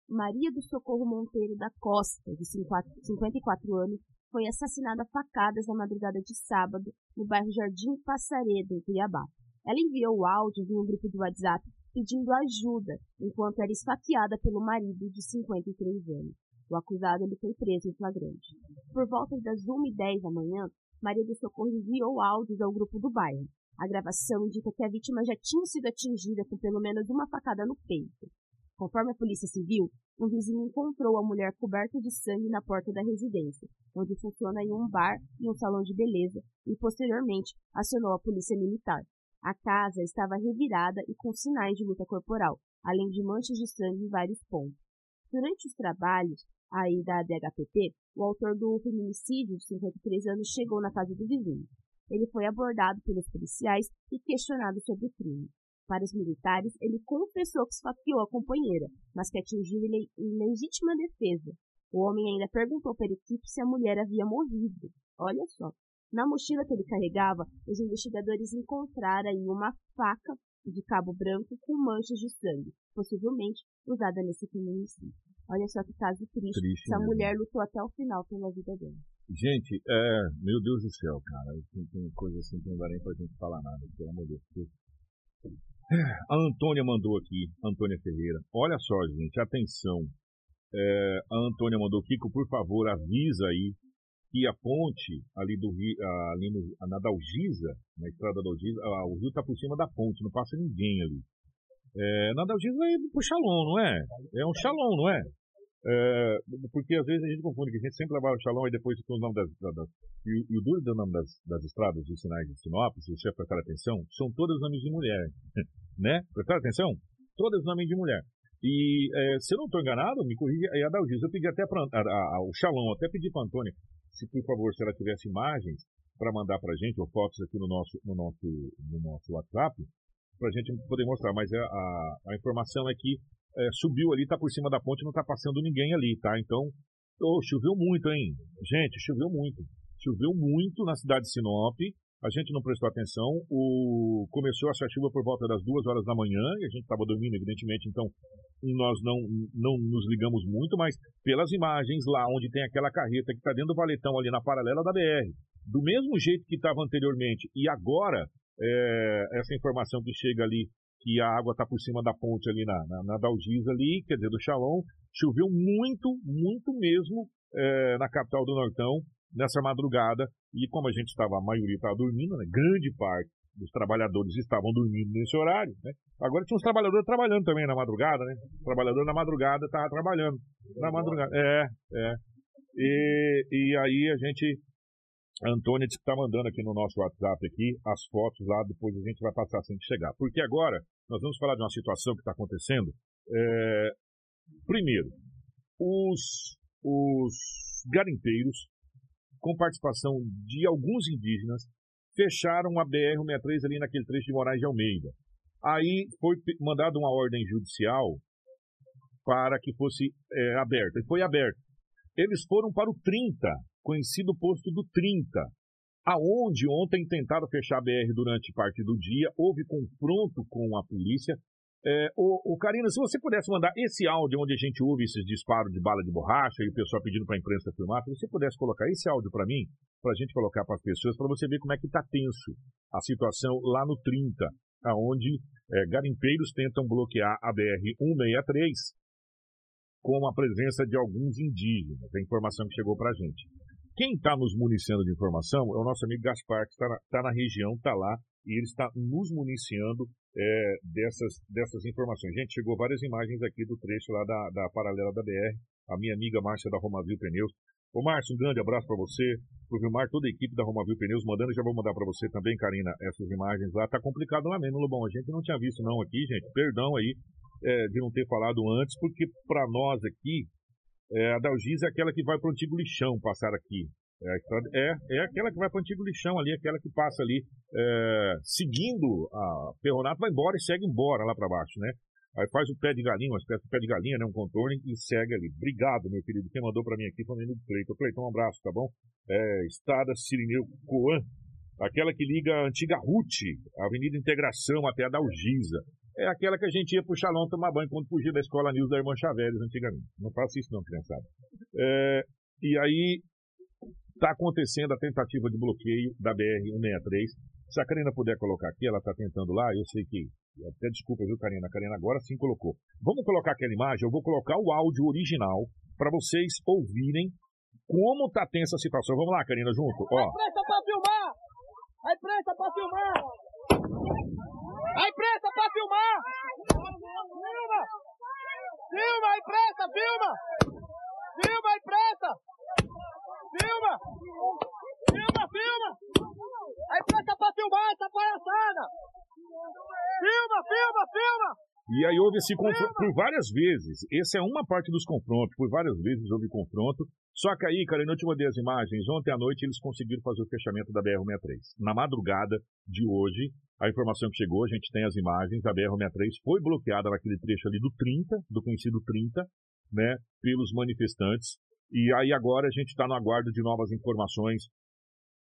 Maria do Socorro Monteiro da Costa, de 54 anos, foi assassinada a facadas na madrugada de sábado no bairro Jardim Passaredo, em Cuiabá. Ela enviou o áudio em um grupo do WhatsApp pedindo ajuda enquanto era esfaqueada pelo marido de 53 anos. O acusado ele foi preso em flagrante. Por volta das 1h10 da manhã, Maria do Socorro enviou áudios ao grupo do bairro. A gravação indica que a vítima já tinha sido atingida com pelo menos uma facada no peito. Conforme a Polícia Civil, um vizinho encontrou a mulher coberta de sangue na porta da residência, onde funciona em um bar e um salão de beleza, e posteriormente acionou a Polícia Militar. A casa estava revirada e com sinais de luta corporal, além de manchas de sangue em vários pontos. Durante os trabalhos aí da DHPP, o autor do feminicídio de 53 anos chegou na casa do vizinho. Ele foi abordado pelos policiais e questionado sobre o crime. Para os militares, ele confessou que esfaqueou a companheira, mas que atingiu em legítima defesa. O homem ainda perguntou para a equipe se a mulher havia morrido. Olha só. Na mochila que ele carregava, os investigadores encontraram aí uma faca de cabo branco com manchas de sangue, possivelmente usada nesse feminicídio. Olha só que caso triste. triste Essa mulher lutou até o final pela vida dela. Gente, é, meu Deus do céu, cara. Tem, tem coisa assim que não dá nem pra gente falar nada, pelo amor de Deus. A Antônia mandou aqui, Antônia Ferreira. Olha só, gente, atenção. É, a Antônia mandou, Kiko, por favor, avisa aí que a ponte ali do Rio, ali no, na Dalgisa, na estrada da Dalgisa, o rio está por cima da ponte, não passa ninguém ali. É, na Dalgisa é pro Shalom, não é? É um Shalom, não é? É, porque às vezes a gente confunde que a gente sempre levava o Shalom e depois fica o nome das, das, e, e, o duro do nome das, das estradas, dos sinais de Sinop, se você prestar atenção, são todos nomes de mulher, né? Prestar atenção? Todos nomes de mulher. E é, se eu não estou enganado, me corrija, aí a Dalgisa, eu pedi até para o Shalom, até pedi para a Antônia, se por favor, se ela tivesse imagens para mandar para a gente, ou fotos aqui no nosso, no nosso, no nosso WhatsApp, para a gente poder mostrar. Mas a, a, a informação é que é, subiu ali, está por cima da ponte, não está passando ninguém ali, tá? Então, oh, choveu muito, hein? Gente, choveu muito. Choveu muito na cidade de Sinop. A gente não prestou atenção. O... Começou essa chuva por volta das duas horas da manhã e a gente estava dormindo, evidentemente, então nós não, não nos ligamos muito, mas pelas imagens lá onde tem aquela carreta que está dentro do valetão ali na paralela da BR, do mesmo jeito que estava anteriormente e agora, é, essa informação que chega ali que a água está por cima da ponte ali na, na, na ali, quer dizer, do Chalon. Choveu muito, muito mesmo é, na capital do Nortão nessa madrugada. E como a gente estava, a maioria estava dormindo, né, grande parte dos trabalhadores estavam dormindo nesse horário, né? Agora tinha uns trabalhadores trabalhando também na madrugada, né? O trabalhador na madrugada estava trabalhando. Na madrugada. É, é. E, e aí a gente a Antônia disse que está mandando aqui no nosso WhatsApp aqui as fotos lá, depois a gente vai passar assim que chegar. Porque agora nós vamos falar de uma situação que está acontecendo. É, primeiro, os, os garimpeiros, com participação de alguns indígenas, fecharam a BR-163 ali naquele trecho de Moraes de Almeida. Aí foi mandada uma ordem judicial para que fosse é, aberta. E foi aberta. Eles foram para o 30, conhecido posto do 30, aonde ontem tentaram fechar a BR durante parte do dia, houve confronto com a polícia, É, o, o Karina, se você pudesse mandar esse áudio onde a gente ouve esses disparos de bala de borracha e o pessoal pedindo para a imprensa filmar, se você pudesse colocar esse áudio para mim, para a gente colocar para as pessoas, para você ver como é que está tenso a situação lá no 30, aonde é, garimpeiros tentam bloquear a BR-163 com a presença de alguns indígenas. A informação que chegou para a gente. Quem está nos municiando de informação é o nosso amigo Gaspar, que está na, tá na região, está lá, e ele está nos municiando é, dessas, dessas informações. Gente, chegou várias imagens aqui do trecho lá da, da paralela da BR, a minha amiga Márcia da Romavil Pneus. Ô Márcio, um grande abraço para você, pro Vilmar, toda a equipe da Romavil Pneus, mandando, já vou mandar para você também, Karina, essas imagens lá. Tá complicado lá mesmo, Lobão, a gente não tinha visto não aqui, gente, perdão aí é, de não ter falado antes, porque para nós aqui, é, a Dalgisa é aquela que vai para o antigo lixão passar aqui. É, é, é aquela que vai para o antigo lixão ali, aquela que passa ali, é, seguindo a Ferronato, vai embora e segue embora lá para baixo, né? Aí faz o pé de galinha, uma espécie de pé de galinha, né? Um contorno e segue ali. Obrigado, meu querido. Quem mandou para mim aqui foi o menino Cleiton. Cleiton, um abraço, tá bom? É, Estrada Sirineu Coan, aquela que liga a antiga RUT, Avenida Integração até a Dalgisa. É aquela que a gente ia pro Xalão tomar banho quando fugia da Escola News da Irmã Chaveres antigamente. Não faça isso não, criançada. É, e aí, Está acontecendo a tentativa de bloqueio da BR-163. Se a Karina puder colocar aqui, ela está tentando lá, eu sei que. Até desculpa, viu, Karina? A Karina agora sim colocou. Vamos colocar aquela imagem, eu vou colocar o áudio original para vocês ouvirem como está tensa a situação. Vamos lá, Karina, junto. Ó. A imprensa para filmar! A imprensa para filmar! A imprensa para filmar! Filma! Filma a imprensa, filma! Filma a imprensa! Filma! Filma, filma! Aí presta pra filmar essa palhaçada! Filma, filma, filma! E aí houve esse confronto por várias vezes. Essa é uma parte dos confrontos. Por várias vezes houve confronto. Só que aí, cara, eu te mandei as imagens. Ontem à noite eles conseguiram fazer o fechamento da BR-163. Na madrugada de hoje, a informação que chegou, a gente tem as imagens. A BR-163 foi bloqueada naquele trecho ali do 30, do conhecido 30, né, pelos manifestantes. E aí agora a gente está no aguardo de novas informações,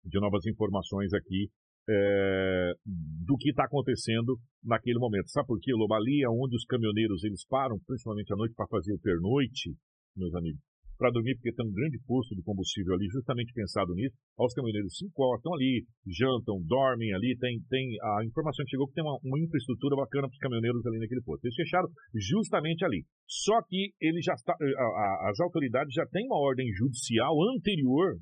de novas informações aqui é, do que está acontecendo naquele momento. Sabe por quê, Loba? Ali é onde os caminhoneiros eles param, principalmente à noite, para fazer o pernoite, meus amigos para dormir, porque tem um grande posto de combustível ali, justamente pensado nisso. Os caminhoneiros se encostam ali, jantam, dormem ali. Tem, tem a informação que chegou que tem uma, uma infraestrutura bacana para os caminhoneiros ali naquele posto. Eles fecharam justamente ali. Só que ele já está, a, a, as autoridades já têm uma ordem judicial anterior,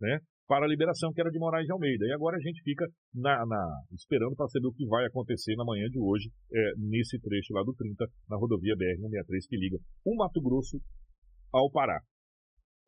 né? Para a liberação, que era de Moraes de Almeida. E agora a gente fica na, na esperando para saber o que vai acontecer na manhã de hoje, é, nesse trecho lá do 30, na rodovia BR-163, que liga o Mato Grosso ao Pará.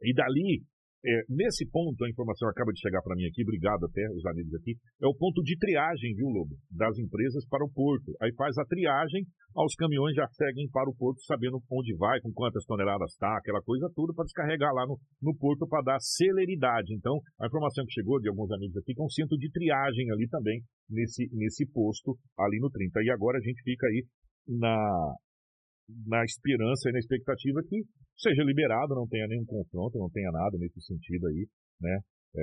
E dali, é, nesse ponto, a informação acaba de chegar para mim aqui, obrigado até os amigos aqui, é o ponto de triagem, viu, Lobo? Das empresas para o porto. Aí faz a triagem, os caminhões já seguem para o porto sabendo onde vai, com quantas toneladas está, aquela coisa toda para descarregar lá no, no porto para dar celeridade. Então, a informação que chegou de alguns amigos aqui, que é um centro de triagem ali também, nesse, nesse posto, ali no 30. E agora a gente fica aí na, na esperança e na expectativa que seja liberado, não tenha nenhum confronto, não tenha nada nesse sentido aí, né? É,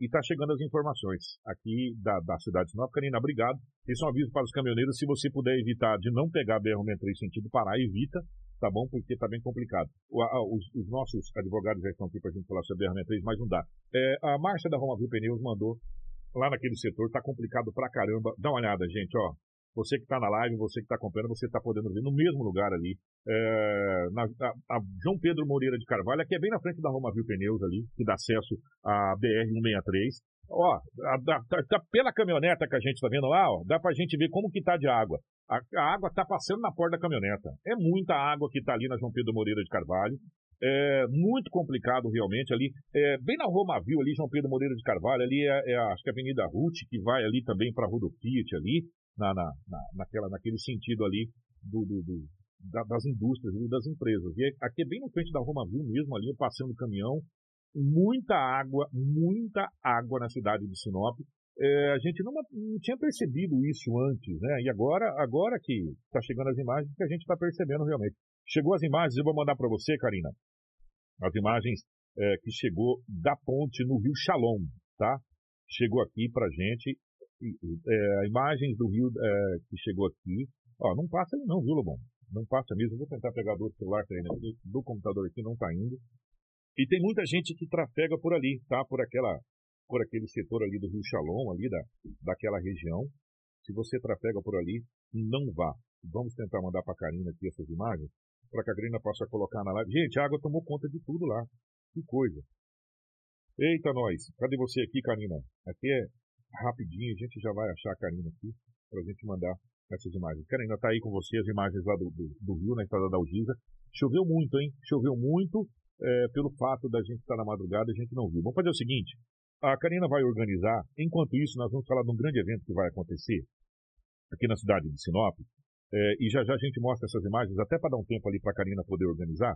e está chegando as informações aqui da, da cidade de Sinop. Karina, obrigado. Esse é um aviso para os caminhoneiros. Se você puder evitar de não pegar a BR-163 sentido Pará, evita, tá bom? Porque está bem complicado. O, a, os, os, nossos advogados já estão aqui para a gente falar sobre a BR-163, mas não dá. É, a marcha da Roma Viu Pneus mandou lá naquele setor, está complicado pra caramba. Dá uma olhada, gente, ó. Você que está na live, você que está acompanhando, você está podendo ver no mesmo lugar ali. É, na, a, a, João Pedro Moreira de Carvalho, aqui é bem na frente da Roma Viu Pneus ali, que dá acesso à BR-163. Ó, a, a, pela caminhoneta que a gente está vendo lá, ó, dá para a gente ver como que tá de água. A, água está passando na porta da caminhoneta. É muita água que está ali na João Pedro Moreira de Carvalho. É muito complicado realmente ali. É, bem na Roma Viu ali, João Pedro Moreira de Carvalho, ali é, é acho que é a Avenida Ruth, que vai ali também para a Rodofiat ali na, na, na, naquela, naquele sentido ali do, do, do da, das indústrias e das empresas. E aqui é bem na frente da Roma Viu mesmo, ali passando o caminhão, muita água, muita água na cidade de Sinop. É, a gente não, não, tinha percebido isso antes, né? E agora, agora que está chegando as imagens, que a gente está percebendo realmente. Chegou as imagens, eu vou mandar para você, Karina. As imagens é, que chegou da ponte no Rio Shalom, tá? Chegou aqui para gente é, imagens do rio é, que chegou aqui Ó, não passa aí não, viu, Lobão? Não passa mesmo. Vou tentar pegar do celular que tá aqui, do computador aqui, não tá indo. E tem muita gente que trafega por ali, tá? Por aquela, por aquele setor ali do Rio Shalom, ali da, daquela região. Se você trafega por ali, não vá. Vamos tentar mandar para a Karina aqui essas imagens, para que a Karina possa colocar na live. Gente, a água tomou conta de tudo lá. Que coisa. Eita, nós. Cadê você aqui, Karina? Aqui é rapidinho, a gente já vai achar a Karina aqui, para a gente mandar essas imagens. Karina, tá aí com você as imagens lá do, do, do Rio, na estrada da Algiza. Choveu muito, hein? Choveu muito. É, pelo fato da gente estar na madrugada, a gente não viu. Vamos fazer o seguinte: a Karina vai organizar. Enquanto isso, nós vamos falar de um grande evento que vai acontecer aqui na cidade de Sinop. É, e já já a gente mostra essas imagens, até para dar um tempo ali para a Karina poder organizar.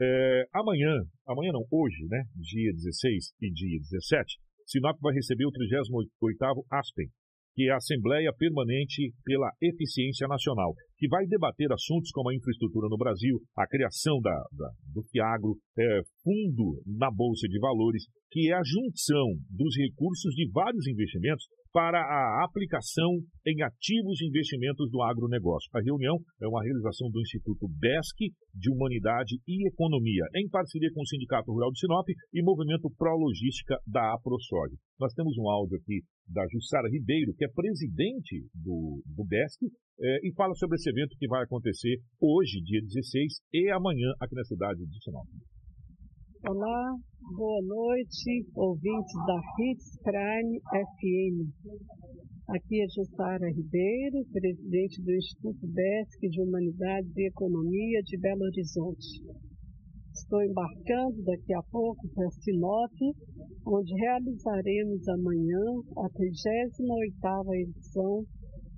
É, amanhã, amanhã não, hoje, né, dia 16 e dia 17, Sinop vai receber o 38º ASPEN, que é a Assembleia Permanente pela Eficiência Nacional, que vai debater assuntos como a infraestrutura no Brasil, a criação da, da do Fiagro, é, fundo na Bolsa de Valores, que é a junção dos recursos de vários investimentos para a aplicação em ativos e investimentos do agronegócio. A reunião é uma realização do Instituto BESC de Humanidade e Economia, em parceria com o Sindicato Rural de Sinop e Movimento Pro Logística da AproSog. Nós temos um áudio aqui da Jussara Ribeiro, que é presidente do, do BESC, é, e fala sobre esse evento que vai acontecer hoje, dia 16, e amanhã aqui na cidade de Sinop. Olá, boa noite, ouvintes da Hits Prime FM. Aqui é Jussara Ribeiro, presidente do Instituto BESC de Humanidades e Economia de Belo Horizonte. Estou embarcando daqui a pouco para Sinop, onde realizaremos amanhã a 38ª edição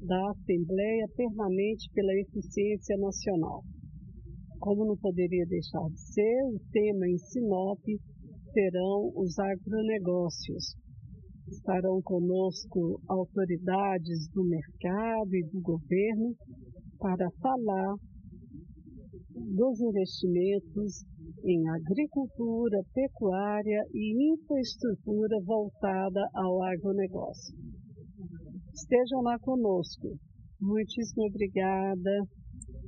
da Assembleia Permanente pela Eficiência Nacional. Como não poderia deixar de ser, o tema em Sinop serão os agronegócios. Estarão conosco autoridades do mercado e do governo para falar dos investimentos em agricultura, pecuária e infraestrutura voltada ao agronegócio. Estejam lá conosco. Muitíssimo obrigada.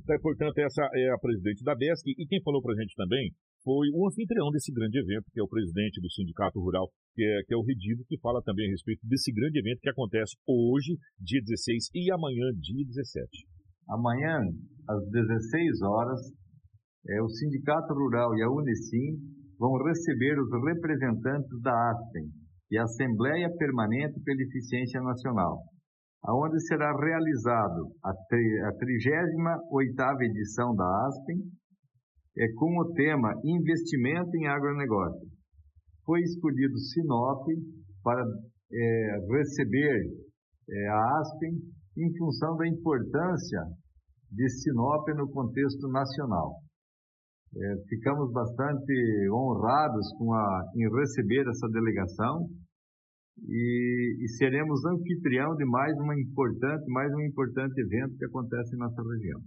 É, portanto, essa é a presidente da BESC e quem falou para a gente também foi o anfitrião desse grande evento, que é o presidente do Sindicato Rural, que é, que é o Redido, que fala também a respeito desse grande evento que acontece hoje, dia 16, e amanhã, dia 17. Amanhã, às 16 horas, é, o Sindicato Rural e a Unicim vão receber os representantes da ASPEN, é a Assembleia Permanente pela Eficiência Nacional onde será realizado a 38ª edição da ASPEN, é, com o tema Investimento em Agronegócio. Foi escolhido Sinop para é, receber é, a ASPEN em função da importância de Sinop no contexto nacional. É, ficamos bastante honrados a, em receber essa delegação e, e, seremos anfitrião de mais uma importante, mais um importante evento que acontece em nossa região.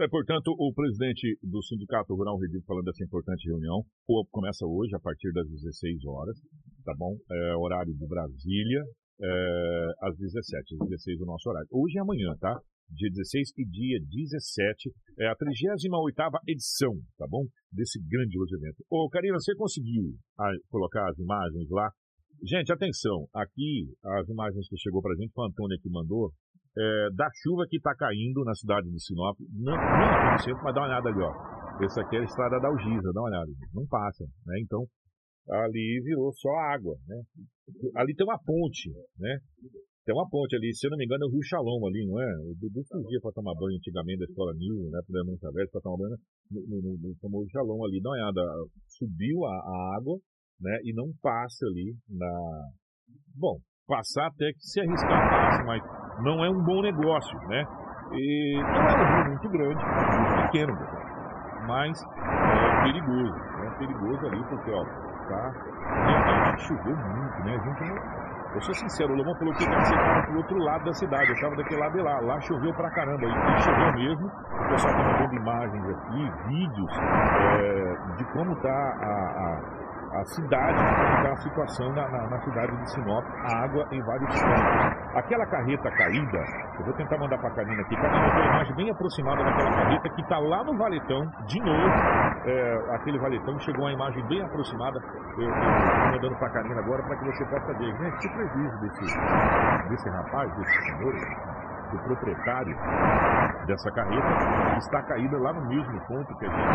É, portanto, o presidente do Sindicato Rural Redito falando dessa importante reunião, começa hoje a partir das 16 horas, tá bom? É, horário de Brasília, é, às 17, às 16 o nosso horário. Hoje e amanhã, tá? Dia 16 e dia 17, é a 38ª edição, tá bom? Desse grandioso evento. Ô, Karina, você conseguiu ah, colocar as imagens lá Gente, atenção. Aqui, as imagens que chegou pra gente, o Antônio que mandou, é, da chuva que está caindo na cidade de Sinop. Não, não centro, mas dá uma olhada ali, ó. Essa aqui é a estrada da Algiza, dá uma olhada. Não passa, né? Então, ali virou só água, né? Ali tem uma ponte, né? Tem uma ponte ali, se eu não me engano, é o Rio Shalom ali, não é? O Dudu fugia para tomar banho antigamente da escola New, né? Para não saber para tomar banho no, no, no, no famoso Shalom ali. Dá uma olhada. Subiu a, a água, né? E não passa ali na. Bom, passar até que se arriscar passa, mas não é um bom negócio, né? E não é um rio muito grande, é rio pequeno, mas é perigoso? É perigoso ali porque, ó, tá. Realmente choveu muito, né? A gente não. Eu sou sincero, o Lomão falou que você estava pro outro lado da cidade, eu estava daquele lado de lá. Lá choveu pra caramba, e choveu mesmo. O pessoal está mandando imagens aqui, vídeos é, de como tá a, a a cidade, está a situação na, na, na, cidade de Sinop, a água em vários pontos. Aquela carreta caída, eu vou tentar mandar para a Karina aqui, Karina tem uma imagem bem aproximada daquela carreta que está lá no valetão, de novo, é, aquele valetão chegou uma imagem bem aproximada, eu estou mandando para a Karina agora para que você possa ver, gente, que prejuízo desse, desse rapaz, desse senhor, do proprietário dessa carreta, está caída lá no mesmo ponto que a gente,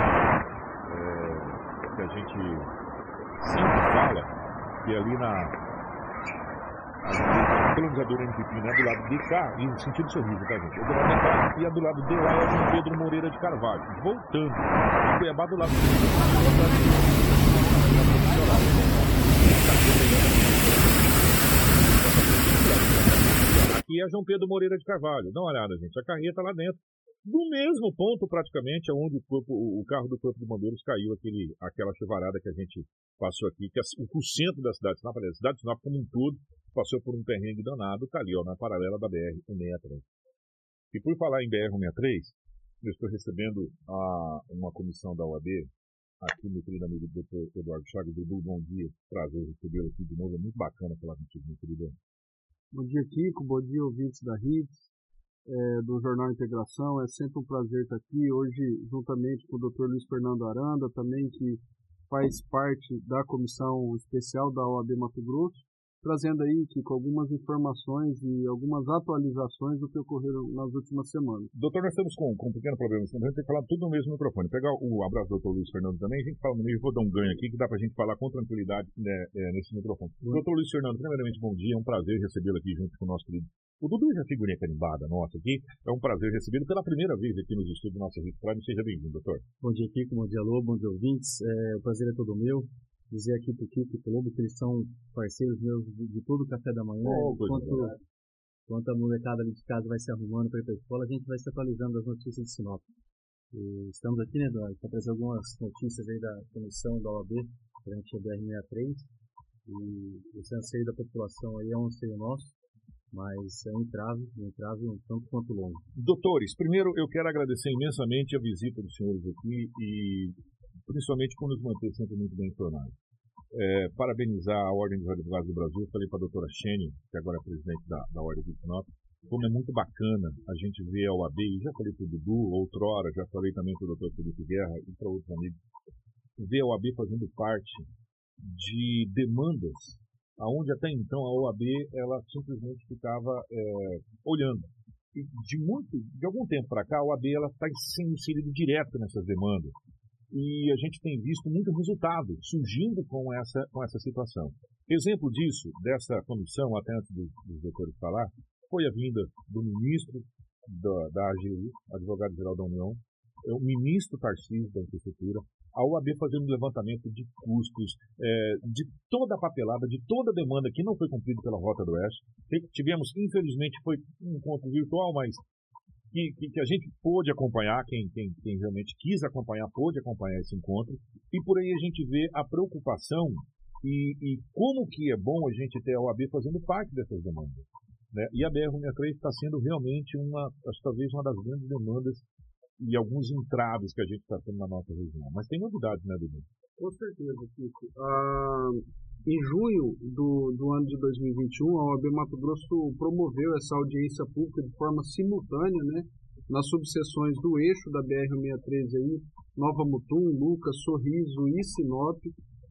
é, que a gente sempre fala, que é ali na a colonizadora MPP, né, do lado de cá, e no sentido sorriso, tá, gente? É do lado de cá e a do lado de lá é João Pedro Moreira de Carvalho. Voltando, em Cuiabá do lado de Aqui é João Pedro Moreira de Carvalho. Dá uma olhada, gente. A carreta lá dentro no mesmo ponto praticamente onde o, corpo, o carro do Corpo de Bombeiros caiu aquele, aquela chuvarada que a gente passou aqui, que é o centro da cidade de Sinop, a cidade de Sinop como um todo, passou por um perrengue danado, tá ali, ó, na paralela da BR-163. E por falar em BR-163, eu estou recebendo a, uma comissão da OAB, aqui meu querido amigo Dr. Eduardo Chagas, Dudu, bom dia, prazer recebê-lo aqui de novo, é muito bacana falar contigo, meu querido. Bom dia, Kiko, bom dia, ouvintes da RITS, é, do Jornal Integração. É sempre um prazer estar aqui. Hoje, juntamente com o Dr. Luiz Fernando Aranda, também que faz parte da comissão especial da OAB Mato Grosso trazendo aí, Kiko, algumas informações e algumas atualizações do que ocorreram nas últimas semanas. Doutor, nós estamos com, com um pequeno problema, a gente tem que falar tudo no mesmo microfone. Pegar o abraço do doutor Luiz Fernando também, a gente fala no meio, vou dar um ganho aqui, que dá para a gente falar com tranquilidade né, é, nesse microfone. Uhum. Doutor Luiz Fernando, primeiramente, bom dia, é um prazer recebê-lo aqui junto com o nosso querido. O Dudu já figurinha carimbada nossa aqui, é um prazer recebê-lo pela primeira vez aqui nos estúdios da nossa Rede Prime. Seja bem-vindo, doutor. Bom dia, Kiko, bom dia, Lô, bom dia, ouvintes. É, o prazer é todo meu dizer aqui pro Kiko e pro Lobo que eles são parceiros meus de, de todo o café da manhã. Oh, enquanto, enquanto a molecada ali de casa vai se arrumando para ir para a escola, a gente vai se atualizando das notícias de Sinop. E estamos aqui, né, Eduardo, para trazer algumas notícias aí da comissão da OAB durante a BR-63. E esse anseio da população aí é um anseio nosso, mas é um entrave, um entrave um tanto quanto longo. Doutores, primeiro eu quero agradecer imensamente a visita dos senhores aqui e principalmente por nos manter sempre muito bem informados. É, parabenizar a Ordem dos Advogados do Brasil, falei para a doutora Xênio, que agora é presidente da, da Ordem de Sinop, como é muito bacana a gente ver a OAB, e já falei para o Dudu, outrora, já falei também para o doutor Felipe Guerra e para outros amigos, ver a OAB fazendo parte de demandas aonde até então a OAB ela simplesmente ficava é, olhando. E de muito, de algum tempo para cá, a OAB ela está sendo inserida direto nessas demandas e a gente tem visto muito resultado surgindo com essa, com essa situação. Exemplo disso, dessa comissão, até antes dos, dos doutores falar, foi a vinda do ministro da, da AGU, advogado-geral da União, é o ministro Tarcísio da Infraestrutura, a OAB fazendo um levantamento de custos, é, de toda a papelada, de toda a demanda que não foi cumprida pela Rota do Oeste. Tivemos, infelizmente, foi um encontro virtual, mas que, que, que, a gente pôde acompanhar, quem, quem, quem realmente quis acompanhar, pôde acompanhar esse encontro, e por aí a gente vê a preocupação e, e como que é bom a gente ter a OAB fazendo parte dessas demandas. Né? E a BR-163 está sendo realmente uma, acho, talvez uma das grandes demandas e alguns entraves que a gente está tendo na nossa região. Mas tem novidades, né, Dudu? Com certeza, Kiko. Ah, em junho do, do ano de 2021, a OAB Mato Grosso promoveu essa audiência pública de forma simultânea, né, nas subseções do eixo da BR-163 aí, Nova Mutum, Lucas, Sorriso e Sinop,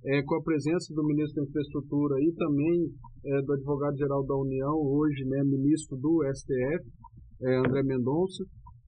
é, com a presença do ministro da Infraestrutura e também é, do advogado-geral da União, hoje né, ministro do STF, é, André Mendonça.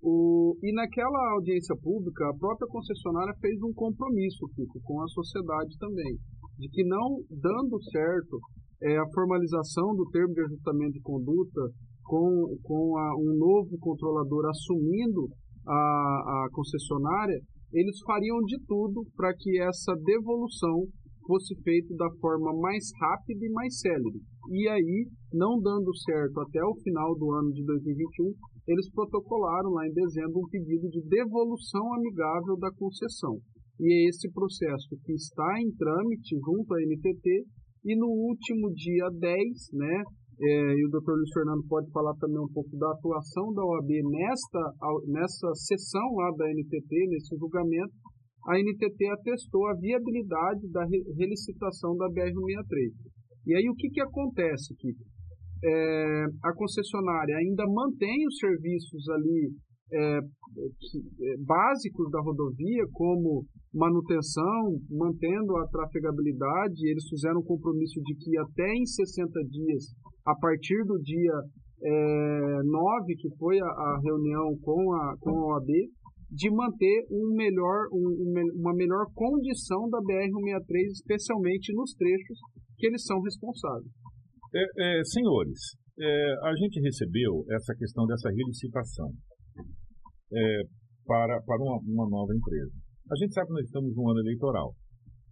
O, e naquela audiência pública, a própria concessionária fez um compromisso, Kiko, com a sociedade também de que não dando certo é, a formalização do termo de ajustamento de conduta com, com a, um novo controlador assumindo a, a concessionária, eles fariam de tudo para que essa devolução fosse feita da forma mais rápida e mais célere. E aí, não dando certo até o final do ano de 2021, eles protocolaram lá em dezembro um pedido de devolução amigável da concessão e é esse processo que está em trâmite junto à NTT e no último dia 10, né, é, e o Dr. Luiz Fernando pode falar também um pouco da atuação da OAB nesta, nessa sessão lá da NTT, nesse julgamento, a NTT atestou a viabilidade da relicitação da BR-163. E aí o que, que acontece, Kiko? É, a concessionária ainda mantém os serviços ali é, é, básicos da rodovia, como manutenção, mantendo a trafegabilidade. Eles fizeram um compromisso de que até em 60 dias, a partir do dia é, 9, que foi a, a, reunião com a, com a OAB, de manter um melhor, um, uma melhor condição da BR-163, especialmente nos trechos que eles são responsáveis. É, é, senhores, é, a gente recebeu essa questão dessa relicitação é, para, para uma, uma, nova empresa. A gente sabe que nós estamos no ano eleitoral.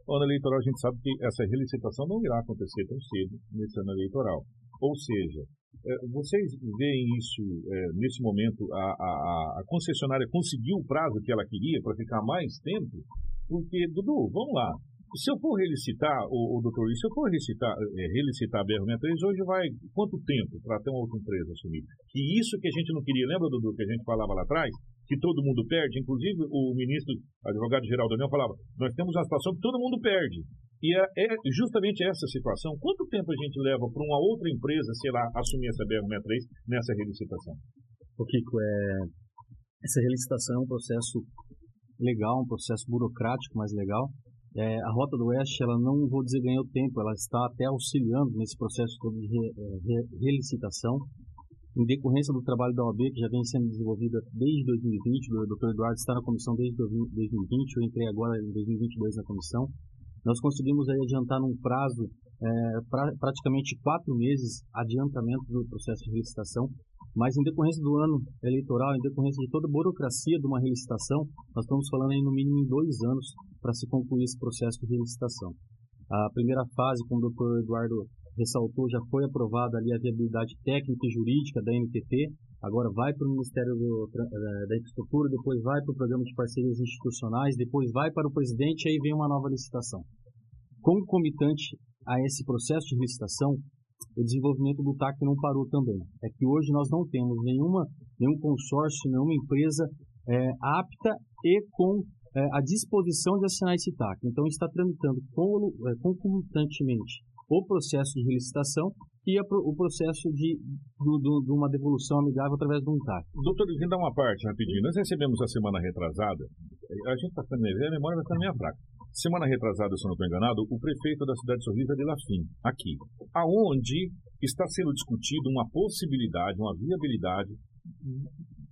No ano eleitoral, a gente sabe que essa relicitação não irá acontecer tão cedo nesse ano eleitoral. Ou seja, é, vocês veem isso é, nesse momento? A, a, a, concessionária conseguiu o prazo que ela queria para ficar mais tempo? Porque, Dudu, vamos lá. Se eu for relicitar, o, o doutor, se eu for relicitar, é, relicitar a BR-63, hoje vai quanto tempo para ter uma outra empresa assumir? Que isso que a gente não queria, lembra, Dudu, que a gente falava lá atrás? Que todo mundo perde, inclusive o ministro, advogado-geral da União, falava: nós temos uma situação que todo mundo perde. E é, é, justamente essa situação. Quanto tempo a gente leva para uma outra empresa, sei lá, assumir essa BR-63 nessa relicitação? O Kiko, é, essa relicitação é um processo legal, um processo burocrático, mas legal. É, a Rota do Oeste, ela não vou dizer ganhou tempo, ela está até auxiliando nesse processo de re, é, re, relicitação, em decorrência do trabalho da OAB, que já vem sendo desenvolvida desde 2020, o Dr. Eduardo está na comissão desde 2020, eu entrei agora em 2022 na comissão, nós conseguimos aí adiantar num prazo é, pra, praticamente quatro meses adiantamento do processo de licitação, mas em decorrência do ano eleitoral, em decorrência de toda a burocracia de uma relicitação, nós estamos falando aí no mínimo em dois anos para se concluir esse processo de licitação. A primeira fase, como o doutor Eduardo ressaltou, já foi aprovada ali a viabilidade técnica e jurídica da NTT, agora vai para o Ministério do, eh, da Infraestrutura, depois vai para o Programa de Parcerias Institucionais, depois vai para o presidente e aí vem uma nova licitação. Concomitante a esse processo de licitação, o desenvolvimento do TAC não parou também. É que hoje nós não temos nenhuma, nenhum consórcio, nenhuma empresa é, apta e com é, a disposição de assinar esse TAC. Então, está tramitando é, concomitantemente o processo de licitação e a, o processo de, de, de, uma devolução amigável através de um TAC. Doutor, dar uma parte rapidinho. Nós recebemos a semana retrasada, a gente está ficando, a memória ficando meio fraca. Semana retrasada, se eu não estou enganado, o prefeito da cidade de Sorriso de Lafim, aqui, aonde está sendo discutido uma possibilidade, uma viabilidade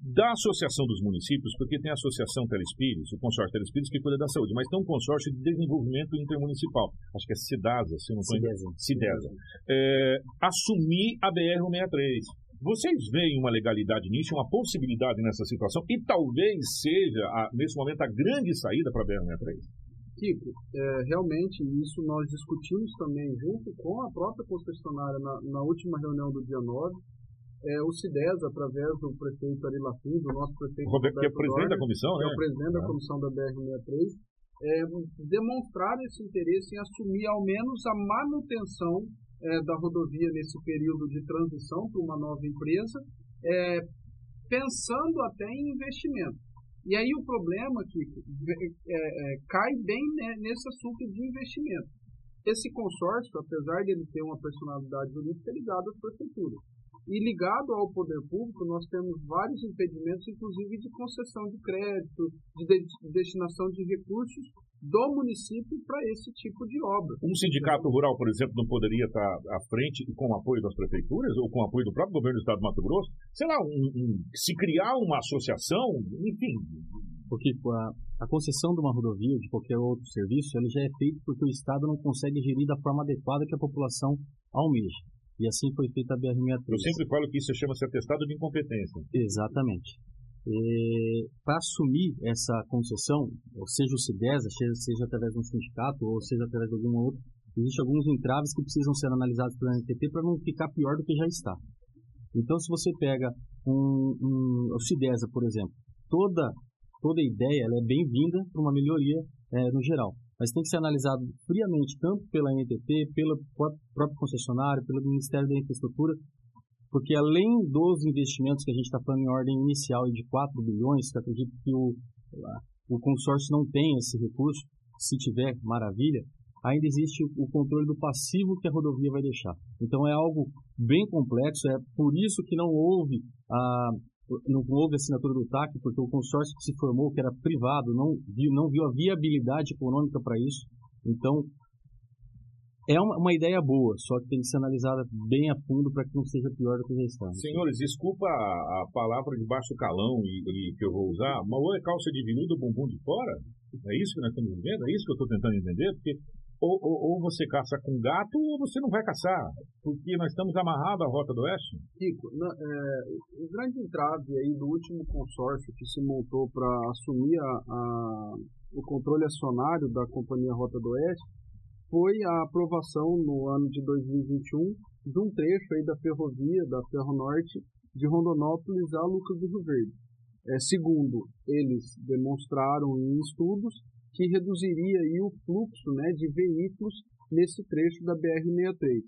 da Associação dos Municípios, porque tem a Associação Telespíritos, o consórcio Telespíritos que cuida da saúde, mas tem um consórcio de desenvolvimento intermunicipal, acho que é CIDASA, se não estou enganado, CIDESA, é, assumir a BR-163. Vocês veem uma legalidade nisso, uma possibilidade nessa situação, e talvez seja, a, nesse momento, a grande saída para a BR-163? Kiko, é, realmente isso nós discutimos também junto com a própria concessionária na, na última reunião do dia 9, é, o CIDES, através do prefeito Ari Lafim, do nosso prefeito Roberto, que é presidente da comissão, né? é o presidente da comissão da BR-63, é, demonstrar esse interesse em assumir ao menos a manutenção é, da rodovia nesse período de transição para uma nova empresa, é, pensando até em investimento. E aí o problema que é, é, cai bem né, nesse assunto de investimento. Esse consórcio, apesar de ele ter uma personalidade jurídica, é ligado às prefeituras. E ligado ao poder público, nós temos vários impedimentos, inclusive de concessão de crédito, de, de destinação de recursos do município para esse tipo de obra. Um sindicato rural, por exemplo, não poderia estar à frente com o apoio das prefeituras ou com o apoio do próprio governo do estado do Mato Grosso? Sei lá, um, um, se criar uma associação, enfim. Porque a, a concessão de uma rodovia, de qualquer outro serviço, ele já é feito porque o Estado não consegue gerir da forma adequada que a população almeja. E assim foi feita a BR-63. Eu sempre falo que isso chama-se atestado de incompetência. Exatamente. Para assumir essa concessão, ou seja o CIDESA, seja, seja através de um sindicato ou seja através de algum outro, existem alguns entraves que precisam ser analisados pela NTT para não ficar pior do que já está. Então, se você pega um, um, o CIDESA, por exemplo, toda, toda ideia ela é bem-vinda para uma melhoria é, no geral mas tem que ser analisado friamente tanto pela NTT, pelo próprio concessionário, pelo Ministério da Infraestrutura, porque além dos investimentos que a gente está falando em ordem inicial de 4 bilhões, que acredito que o, o consórcio não tem esse recurso, se tiver, maravilha, ainda existe o controle do passivo que a rodovia vai deixar. Então é algo bem complexo, é por isso que não houve a não houve assinatura do TAC, porque o consórcio que se formou, que era privado, não viu, não viu a viabilidade econômica para isso. Então, é uma, uma, ideia boa, só que tem que ser analisada bem a fundo para que não seja pior do que já está. Senhores, desculpa a, a palavra de baixo calão e, e, que eu vou usar, mas ou é calça de veludo bumbum de fora? É isso que nós estamos vivendo? É isso que eu estou tentando entender? Porque ou, ou, ou, você caça com gato ou você não vai caçar, porque nós estamos amarrados à Rota do Oeste. Na, é, o grande entrave aí do último consórcio que se montou para assumir a, a, o controle acionário da Companhia Rota do Oeste foi a aprovação no ano de 2021 de um trecho aí da ferrovia, da Ferro Norte, de Rondonópolis a Lucas do Rio Verde. É, segundo, eles demonstraram em estudos que reduziria aí o fluxo né, de veículos nesse trecho da BR-63.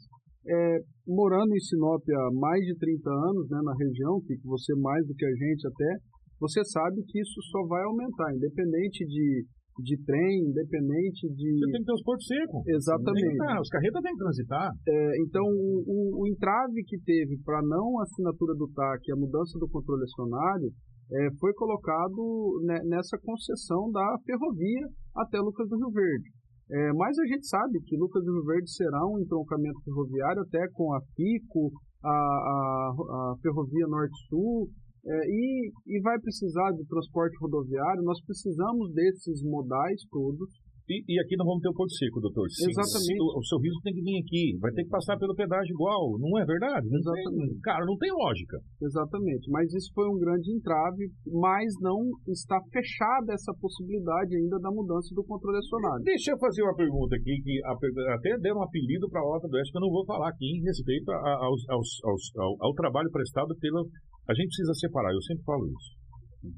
É, morando em Sinop há mais de 30 anos, né, na região, que você mais do que a gente até, você sabe que isso só vai aumentar, independente de, de trem, independente de... Você tem que ter os portos secos. Exatamente. Tá, os carretas têm que transitar. É, então, o, o, o, entrave que teve para não assinatura do TAC, a mudança do controle acionário, é, foi colocado nessa concessão da ferrovia até Lucas do Rio Verde. É, mas a gente sabe que Lucas do Rio Verde será um entroncamento ferroviário até com a FICO, a, a, a Ferrovia Norte-Sul, é, e, e vai precisar de transporte rodoviário. Nós precisamos desses modais todos e, e, aqui não vamos ter o Porto Seco, doutor. Sim, Exatamente. O, o sorriso tem que vir aqui, vai ter que passar pelo pedágio igual, não é verdade? Não Exatamente. Tem, cara, não tem lógica. Exatamente, mas isso foi um grande entrave, mas não está fechada essa possibilidade ainda da mudança do controle acionário. Deixa eu fazer uma pergunta aqui, que até deram um apelido para a Rota do Oeste, que eu não vou falar aqui em respeito aos, aos, aos, ao, ao trabalho prestado pelo... A gente precisa separar, eu sempre falo isso.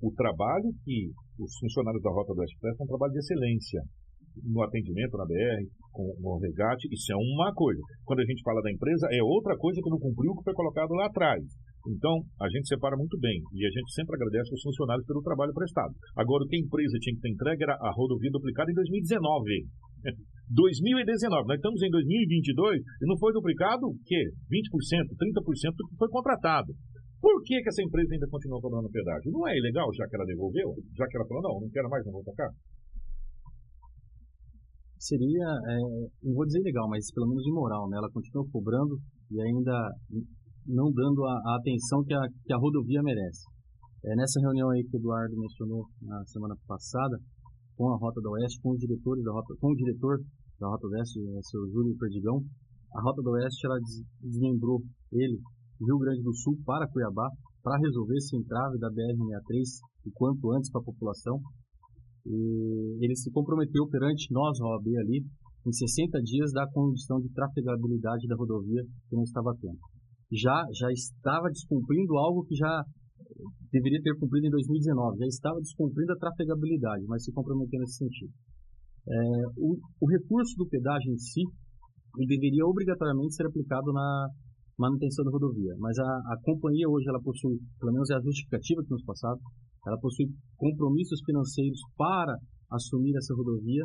O trabalho que os funcionários da Rota do prestam é um trabalho de excelência no atendimento na BR, com, o resgate, isso é uma coisa. Quando a gente fala da empresa, é outra coisa que não cumpriu o que foi colocado lá atrás. Então, a gente separa muito bem e a gente sempre agradece os funcionários pelo trabalho prestado. Agora, o que a empresa tinha que ter entregue era a rodovia duplicada em 2019. 2019, nós estamos em 2022 e não foi duplicado o quê? 20%, 30% do que foi contratado. Por que, que essa empresa ainda continua cobrando pedágio? Não é ilegal, já que ela devolveu? Já que ela falou, não, não quero mais, não vou tocar? seria, é, não vou dizer legal, mas pelo menos imoral, né? Ela continua cobrando e ainda não dando a, a atenção que a, que a rodovia merece. É, nessa reunião aí que o Eduardo mencionou na semana passada, com a Rota do Oeste, com os diretores da Rota, com o diretor da Rota Oeste, o seu Júlio Perdigão, a Rota do Oeste ela desmembrou ele, Rio Grande do Sul, para Cuiabá, para resolver esse entrave da BR-63 o quanto antes para a população. E ele se comprometeu perante nós, OAB, ali, em 60 dias, da condição de trafegabilidade da rodovia que não estava tendo. Já, já estava descumprindo algo que já deveria ter cumprido em 2019, já estava descumprindo a trafegabilidade, mas se comprometeu nesse sentido. É, o, o, recurso do pedágio em si, ele deveria obrigatoriamente ser aplicado na manutenção da rodovia, mas a, a companhia hoje ela possui, pelo menos é a justificativa que nos passado, ela possui compromissos financeiros para assumir essa rodovia,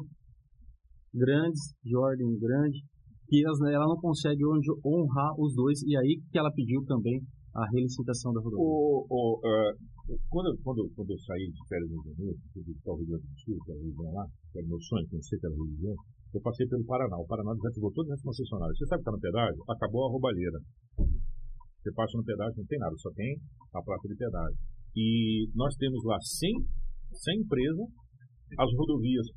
grandes, de ordem grande, que ela não consegue honrar os dois, e aí que ela pediu também a relicitação da rodovia. O, o, uh, quando, quando, quando eu saí de férias no Janeiro, fui para o Rio Grande do Sul, que era lá, que meu sonho, conhecer aquela região, eu passei pelo Paraná. O Paraná desativou todas as concessionárias. Você sabe que está no pedágio? Acabou a roubalheira. Você passa no pedágio, não tem nada, só tem a placa de pedágio. E nós temos lá 100, 100 empresas, as rodovias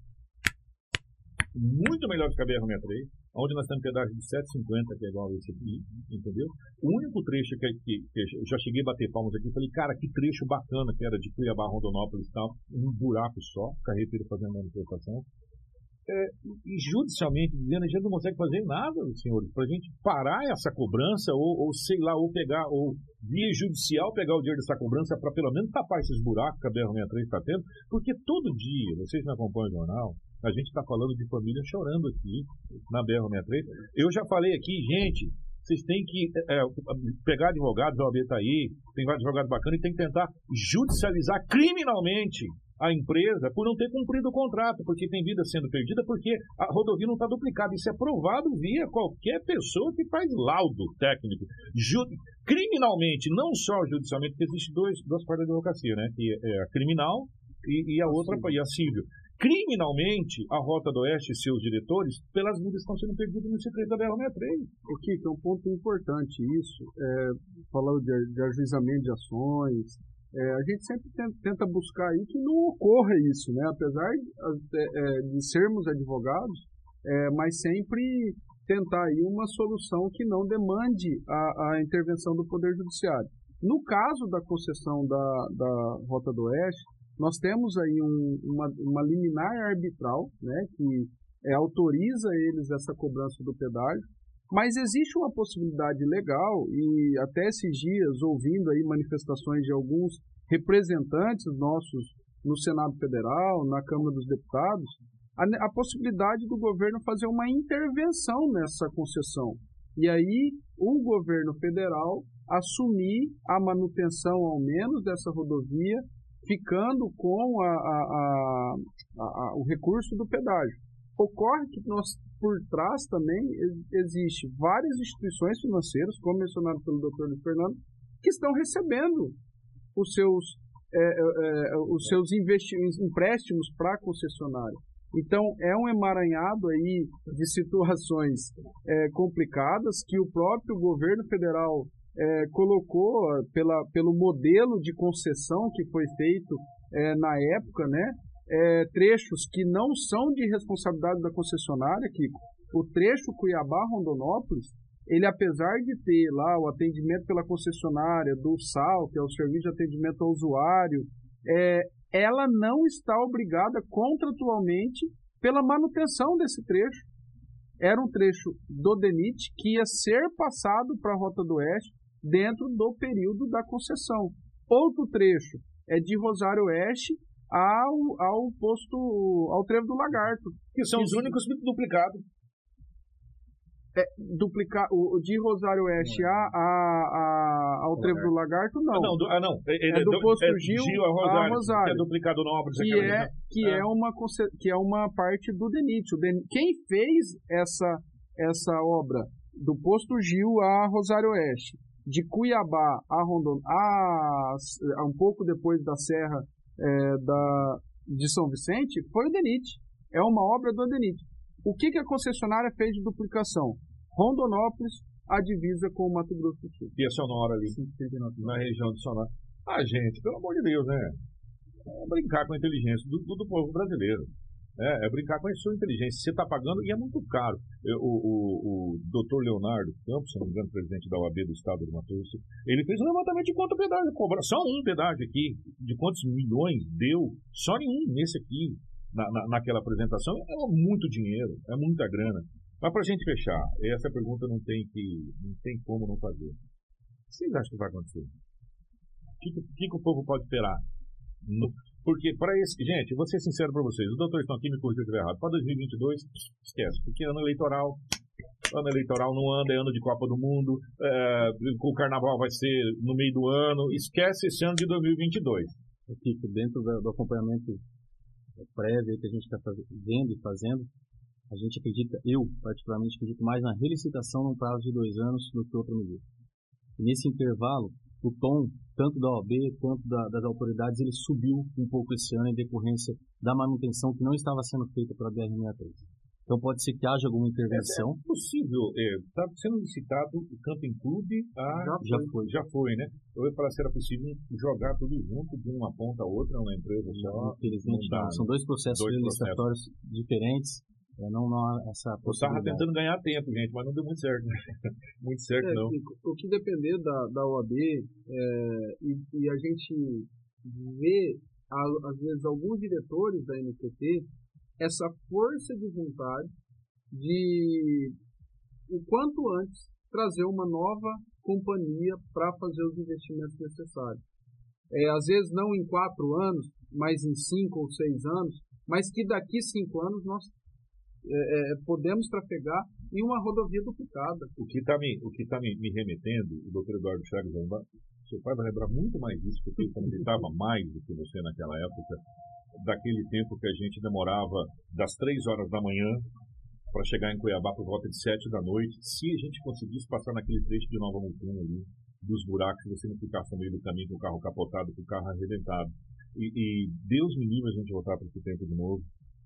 muito melhores que a BR-63, onde nós temos pedágio de 7,50, que é igual a esse aqui, entendeu? O único trecho que, que, que, já cheguei a bater palmas aqui, falei, cara, que trecho bacana que era de Cuiabá, Rondonópolis e tal, um buraco só, carreteiro fazendo manifestação. É, e judicialmente dizendo, a gente não consegue fazer nada, senhores, para a gente parar essa cobrança, ou, ou, sei lá, ou pegar, ou via judicial pegar o dinheiro dessa cobrança para pelo menos tapar esses buracos que a BR-63 está tendo, porque todo dia, vocês não acompanham o jornal, a gente está falando de família chorando aqui na BR-63. Eu já falei aqui, gente, vocês têm que é, pegar advogados, a OAB está aí, tem vários advogados bacanas, e tem que tentar judicializar criminalmente a empresa por não ter cumprido o contrato, porque tem vida sendo perdida, porque a rodovia não está duplicada. Isso é provado via qualquer pessoa que faz laudo técnico. Ju criminalmente, não só judicialmente, porque existe dois, duas partes da advocacia, né? Que é a criminal e, e a outra e a civil. Criminalmente, a Rota do Oeste e seus diretores, pelas vidas estão sendo perdidas no secreto da BR-63. O Kiko, é um ponto importante isso, é, falando de, de ajuizamento de ações, é, a gente sempre tenta buscar aí que não ocorra isso, né? apesar de, é, de sermos advogados, é, mas sempre tentar aí uma solução que não demande a, a intervenção do Poder Judiciário. No caso da concessão da, da Rota do Oeste, nós temos aí um, uma, uma liminar arbitral, né, que é, autoriza eles essa cobrança do pedágio, mas existe uma possibilidade legal, e até esses dias, ouvindo aí manifestações de alguns representantes nossos no Senado Federal, na Câmara dos Deputados, a, a possibilidade do governo fazer uma intervenção nessa concessão. E aí o governo federal assumir a manutenção, ao menos, dessa rodovia, ficando com a, a, a, o recurso do pedágio. Ocorre que nós, por trás também existe várias instituições financeiras, como mencionado pelo Dr. Luiz Fernando, que estão recebendo os seus, é, é, é os seus empréstimos para a concessionária. Então, é um emaranhado aí de situações é, complicadas que o próprio governo federal é, colocou pela, pelo modelo de concessão que foi feito é, na época, né? É, trechos que não são de responsabilidade da concessionária, que o trecho Cuiabá-Rondonópolis, ele apesar de ter lá o atendimento pela concessionária do SAL, que é o Serviço de Atendimento ao Usuário, é, ela não está obrigada contratualmente pela manutenção desse trecho. Era um trecho do DENIT que ia ser passado para a Rota do Oeste dentro do período da concessão. Outro trecho é de Rosário Oeste ao, ao posto, ao trevo do Lagarto. Que são os únicos duplicados. É, duplicar o de Rosário Oeste a, a, a, ao Trevo do Lagarto, não. Ah, não, do, ah, não. é, do posto é, Gil, Gil a, Rosário, a Rosário. Que é duplicado nobre. Que, é, que, ah. é uma, que é uma parte do DENIT. DENIT. Quem fez essa, essa obra do posto Gil a Rosário Oeste de Cuiabá a Rondônia, a, a, um pouco depois da Serra é, da, de São Vicente, foi o DENIT. É uma obra do DENIT. O que, que a concessionária fez de duplicação? Rondonópolis, a divisa com o Mato Grosso do Sul. E a Sonora ali, na região de Sonora. Ah, gente, pelo amor de Deus, né? É brincar com a inteligência do, do, do povo brasileiro. É, é, brincar com a sua inteligência. Você está pagando e é muito caro. Eu, o, o, o doutor Leonardo Campos, se não me engano, presidente da OAB do Estado do Mato Grosso, ele fez um levantamento de quanto pedágio cobra. Só um pedágio aqui, de quantos milhões deu, só nenhum nesse aqui, na, na, naquela apresentação. É muito dinheiro, é muita grana. Mas para a gente fechar, essa pergunta não tem, que, não tem como não fazer. Vocês acham que vai acontecer? O que, que, que o povo pode esperar? No, porque para esse. Gente, vou ser sincero para vocês. Os doutores estão aqui me corrigindo se errado. Para 2022, esquece. Porque ano eleitoral. Ano eleitoral não anda, é ano de Copa do Mundo. É, o carnaval vai ser no meio do ano. Esquece esse ano de 2022. Aqui, dentro do acompanhamento prévio que a gente está vendo e fazendo, a gente acredita, eu particularmente acredito mais na relicitação num prazo de dois anos do que outra medida. Nesse intervalo, o tom, tanto da OAB quanto da, das autoridades, ele subiu um pouco esse ano em decorrência da manutenção que não estava sendo feita pela BR-63. Então pode ser que haja alguma intervenção. É, é possível. Está é, sendo licitado o Camping Clube. A, já, foi. já foi, né? Eu ia falar se era possível jogar tudo junto de uma ponta a outra, uma empresa só. Infelizmente não, não. São dois processos dois licitatórios diferentes. É, não, não essa Eu estava tentando ganhar tempo, gente, mas não deu muito certo. Né? muito certo, é, não. O que depender da, da OAB é, e, e, a gente vê, às vezes, alguns diretores da NTT, essa força de vontade de, o quanto antes, trazer uma nova companhia para fazer os investimentos necessários. É, às vezes não em quatro anos, mas em cinco ou seis anos, mas que daqui cinco anos nós é, é, podemos trafegar em uma rodovia duplicada. O que está me, tá me, me remetendo, o doutor Eduardo Chaves, seu pai vai lembrar muito mais disso, porque ele estava mais do que você naquela época. daquele tempo que a gente demorava das três horas da manhã para chegar em Cuiabá por volta de sete da noite. Se a gente conseguisse passar naquele trecho de Nova Mutum ali, dos buracos, você não ficasse no meio do caminho com o carro capotado, com o carro arrebentado. E, e Deus me livre a gente voltar para esse tempo de novo.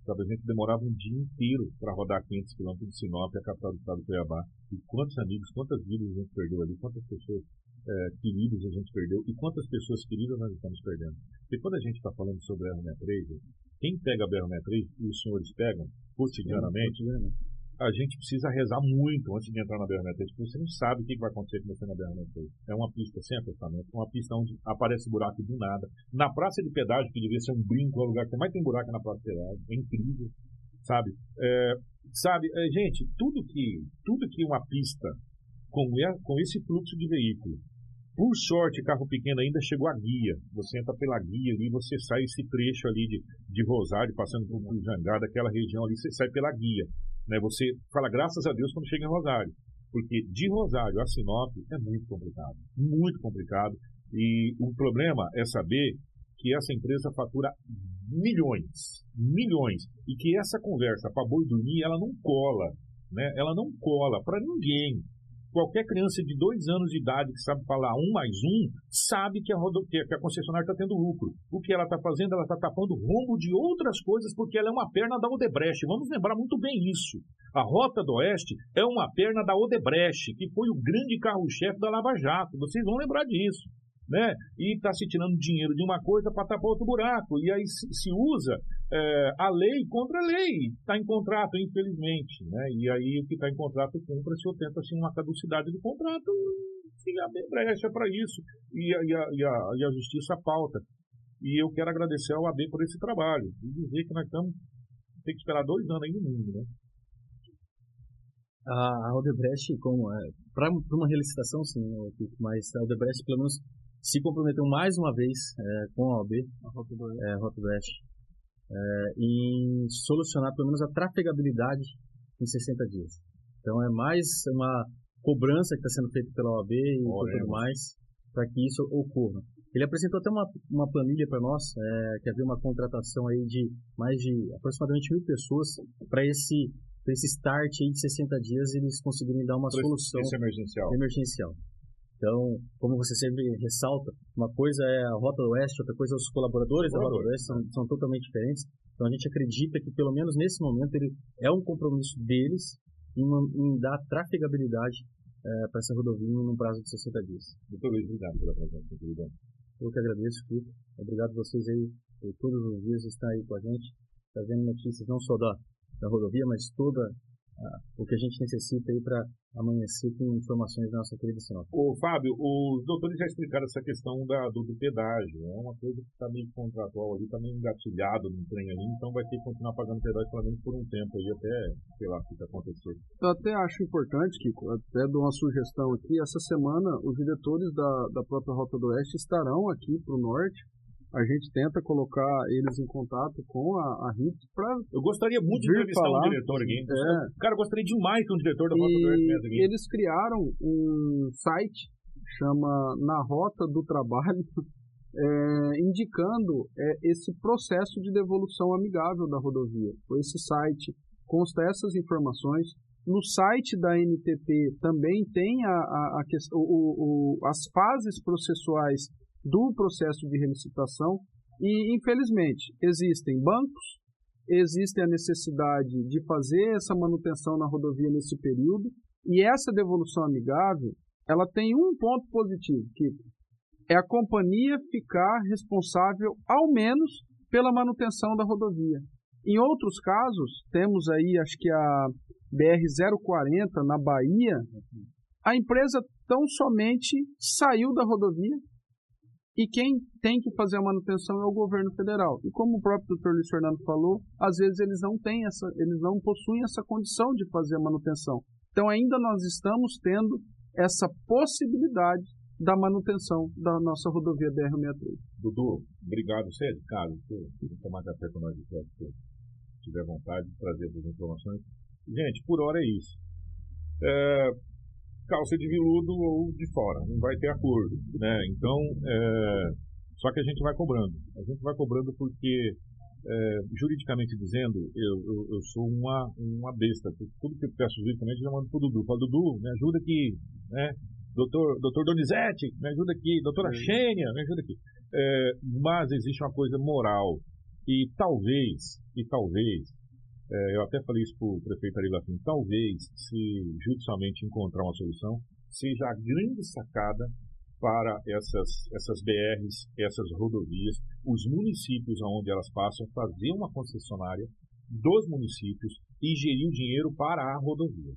Sabe, a gente demorava um dia inteiro para rodar 500 quilômetros de Sinop, a capital do estado do Cuiabá. E quantos amigos, quantas vidas a gente perdeu ali, quantas pessoas é, queridas a gente perdeu e quantas pessoas queridas nós estamos perdendo. E quando a gente está falando sobre a BR-63, quem pega a BR-63, e os senhores pegam cotidianamente, a gente precisa rezar muito antes de entrar na BR-63, porque você não sabe o que vai acontecer com você na BR-63. É uma pista sem acostamento, uma pista onde aparece buraco do nada. Na praça de pedágio, que devia ser um brinco, é o lugar que mais tem buraco na praça de pedágio, é incrível, sabe? É, sabe, é, gente, tudo que, tudo que uma pista com, com esse fluxo de veículo por sorte, carro pequeno ainda chegou a guia. Você entra pela guia ali, você sai esse trecho ali de, de Rosário, passando por Jangada, aquela região ali, você sai pela guia. Né? Você fala graças a Deus quando chega em Rosário. Porque de Rosário a Sinop é muito complicado. Muito complicado. E o problema é saber que essa empresa fatura milhões, milhões, e que essa conversa para boi dormir, ela não cola, né? Ela não cola para ninguém. Qualquer criança de dois anos de idade que sabe falar um mais um, sabe que a, que a concessionária está tendo lucro. O que ela está fazendo? Ela está tapando rombo de outras coisas porque ela é uma perna da Odebrecht. Vamos lembrar muito bem isso. A Rota do Oeste é uma perna da Odebrecht, que foi o grande carro-chefe da Lava Jato. Vocês vão lembrar disso né? E está se tirando dinheiro de uma coisa para tapar outro buraco. E aí se usa é, a lei contra a lei. Está em contrato, infelizmente, né? E aí o que está em contrato cumpre-se ou tenta assim uma caducidade do contrato se abre brecha para isso. E a, e, a, e, a, e a justiça pauta. E eu quero agradecer ao AB por esse trabalho. E dizer que nós estamos tem que esperar dois anos aí no mundo, né? A Odebrecht, como é, para uma relicitação, sim, mas a Odebrecht, pelo menos se comprometeu mais uma vez é, com a OAB, a Oeste, é, em solucionar pelo menos a trafegabilidade em 60 dias. Então é mais uma cobrança que está sendo feita pela OAB e oh, tudo mais para que isso ocorra. Ele apresentou até uma, uma planilha para nós, é, que havia uma contratação aí de mais de aproximadamente mil pessoas para esse, esse start aí de 60 dias eles conseguirem dar uma solução emergencial. emergencial. Então, como você sempre ressalta, uma coisa é a Rota Oeste, outra coisa é os colaboradores da Rota Oeste, são, são totalmente diferentes. Então, a gente acredita que, pelo menos nesse momento, ele é um compromisso deles em, em dar trafegabilidade é, para essa rodovia num prazo de 60 dias. Muito obrigado pela presença, querido. Eu que agradeço, Felipe. Obrigado a vocês aí por todos os dias estar aí com a gente, trazendo notícias não só da, da rodovia, mas toda o que a gente necessita aí para amanhecer com informações da nossa querida senhora. Ô, Fábio, os doutores já explicaram essa questão da, do, do pedágio. É uma coisa que está meio contratual ali, está meio engatilhado no trem ali, então vai ter que continuar pagando pedágio pelo menos por um tempo aí, até, sei lá, o que acontecer. Eu até acho importante, Kiko, até dou uma sugestão aqui, essa semana os diretores da, da própria Rota do Oeste estarão aqui para o norte, a gente tenta colocar eles em contato com a, a RIT para. Eu gostaria muito de entrevistar falar. um diretor aqui. É. Cara, eu gostaria demais que um diretor da Rota do Oeste aqui. Eles criaram um site, chama Na Rota do Trabalho, é, indicando é, esse processo de devolução amigável da rodovia. Esse site consta essas informações. No site da NTT também tem a, a, a o, o, as fases processuais do processo de relicitação e, infelizmente, existem bancos, existe a necessidade de fazer essa manutenção na rodovia nesse período e essa devolução amigável, ela tem um ponto positivo, que é a companhia ficar responsável ao menos pela manutenção da rodovia. Em outros casos, temos aí, acho que a BR-040 na Bahia, a empresa tão somente saiu da rodovia, e quem tem que fazer a manutenção é o governo federal. E como o próprio doutor Luiz Fernando falou, às vezes eles não têm essa, eles não possuem essa condição de fazer a manutenção. Então ainda nós estamos tendo essa possibilidade da manutenção da nossa rodovia BR-63. Dudu, obrigado. Você é de casa, você tomar café com nós de se tiver vontade de trazer as informações. Gente, por hora é isso. É, calça de viludo ou de fora, não vai ter acordo, né? Então, é, só que a gente vai cobrando. A gente vai cobrando porque é, juridicamente dizendo, eu, eu, eu, sou uma, uma besta. Tudo que eu peço juridicamente, eu mando pro Dudu. Falo, Dudu, me ajuda aqui, né? Doutor, doutor Donizete, me ajuda aqui. Doutora Xênia, me ajuda aqui. É, mas existe uma coisa moral. E talvez, e talvez, é, eu até falei isso para o prefeito Ari Lafim, talvez, se judicialmente encontrar uma solução, seja a grande sacada para essas, essas BRs, essas rodovias, os municípios onde elas passam, fazer uma concessionária dos municípios e gerir o dinheiro para a rodovia,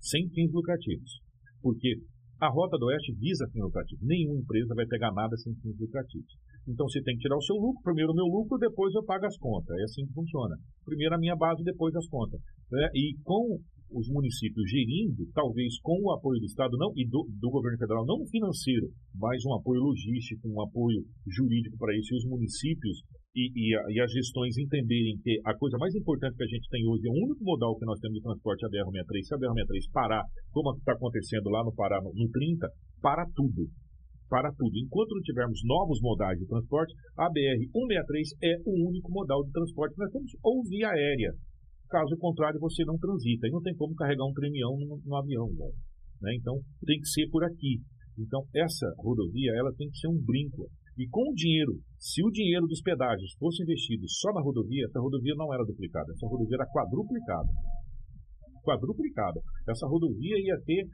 sem fins lucrativos. Porque a Rota do Oeste visa fins lucrativos. Nenhuma empresa vai pegar nada sem fins lucrativos. Então você tem que tirar o seu lucro, primeiro o meu lucro, depois eu pago as contas. É assim que funciona. Primeiro a minha base, depois as contas. Né? E com os municípios gerindo, talvez com o apoio do Estado não e do, do governo federal, não financeiro, mas um apoio logístico, um apoio jurídico para isso, e os municípios e, e, a, e, as gestões entenderem que a coisa mais importante que a gente tem hoje é o único modal que nós temos de transporte é a BR-63. Se a BR-63 parar, como está acontecendo lá no Pará, no, no 30, para tudo. Para tudo. Enquanto não tivermos novos modais de transporte, a BR-163 é o único modal de transporte que nós temos, ou via aérea. Caso contrário, você não transita. E não tem como carregar um tremião no, avião. Né? Então, tem que ser por aqui. Então, essa rodovia ela tem que ser um brinco. E com o dinheiro, se o dinheiro dos pedágios fosse investido só na rodovia, essa rodovia não era duplicada. Essa rodovia era quadruplicada. Quadruplicada. Essa rodovia ia ter.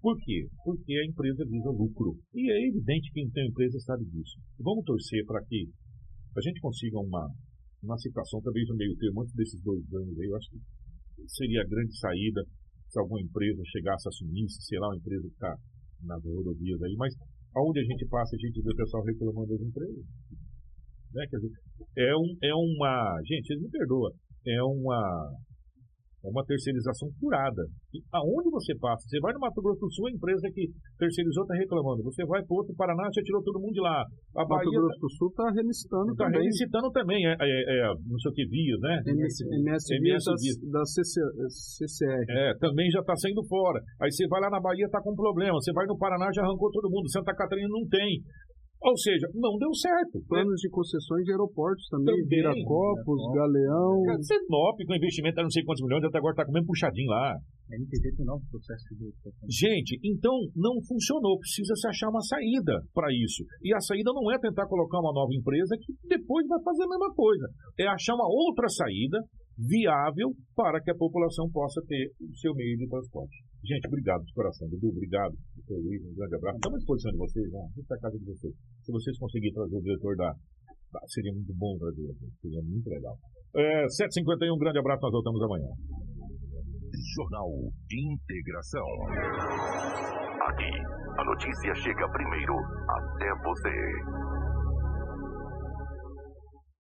Por quê? Porque a empresa visa lucro. E é evidente que quem tem empresa sabe disso. Vamos torcer para que a gente consiga uma, uma situação, talvez no meio termo, antes desses dois anos aí, eu acho que seria a grande saída se alguma empresa chegasse a assumisse, sei lá, uma empresa que está nas rodovias aí, mas aonde a gente passa, a gente vê o pessoal reclamando das empresas. Né? Quer dizer, é, um, é uma. Gente, vocês me perdoam. É uma é uma terceirização curada. E aonde você passa? Você vai no Mato Grosso do Sul, a empresa que terceirizou está reclamando. Você vai para outro Paraná, você tirou todo mundo de lá. A Mato Bahia, Grosso do Sul está relicitando tá também. Está relicitando também, é, é, é, não sei o que, vias, né? MS, MS, MS da, da CC, CCR. É, também já está saindo fora. Aí você vai lá na Bahia, está com problema. Você vai no Paraná, já arrancou todo mundo. Santa Catarina não tem. Ou seja, não deu certo. Planos de concessões de aeroportos também, também Viracopos, é, Galeão. Sinop, com investimento a não sei quantos milhões, até agora está comendo puxadinho lá. A NTT tem novo processo de Gente, então não funcionou. Precisa se achar uma saída para isso. E a saída não é tentar colocar uma nova empresa que depois vai fazer a mesma coisa. É achar uma outra saída viável para que a população possa ter o seu meio de transporte. Gente, obrigado de coração. Dudu, obrigado. Doutor Luiz, um grande abraço. Estamos à disposição de vocês, né? Essa é a casa de vocês. Se vocês conseguirem trazer o diretor da. seria muito bom trazer, seria muito legal. É, 7h51, um grande abraço, nós voltamos amanhã. Jornal Integração. Aqui, a notícia chega primeiro até você.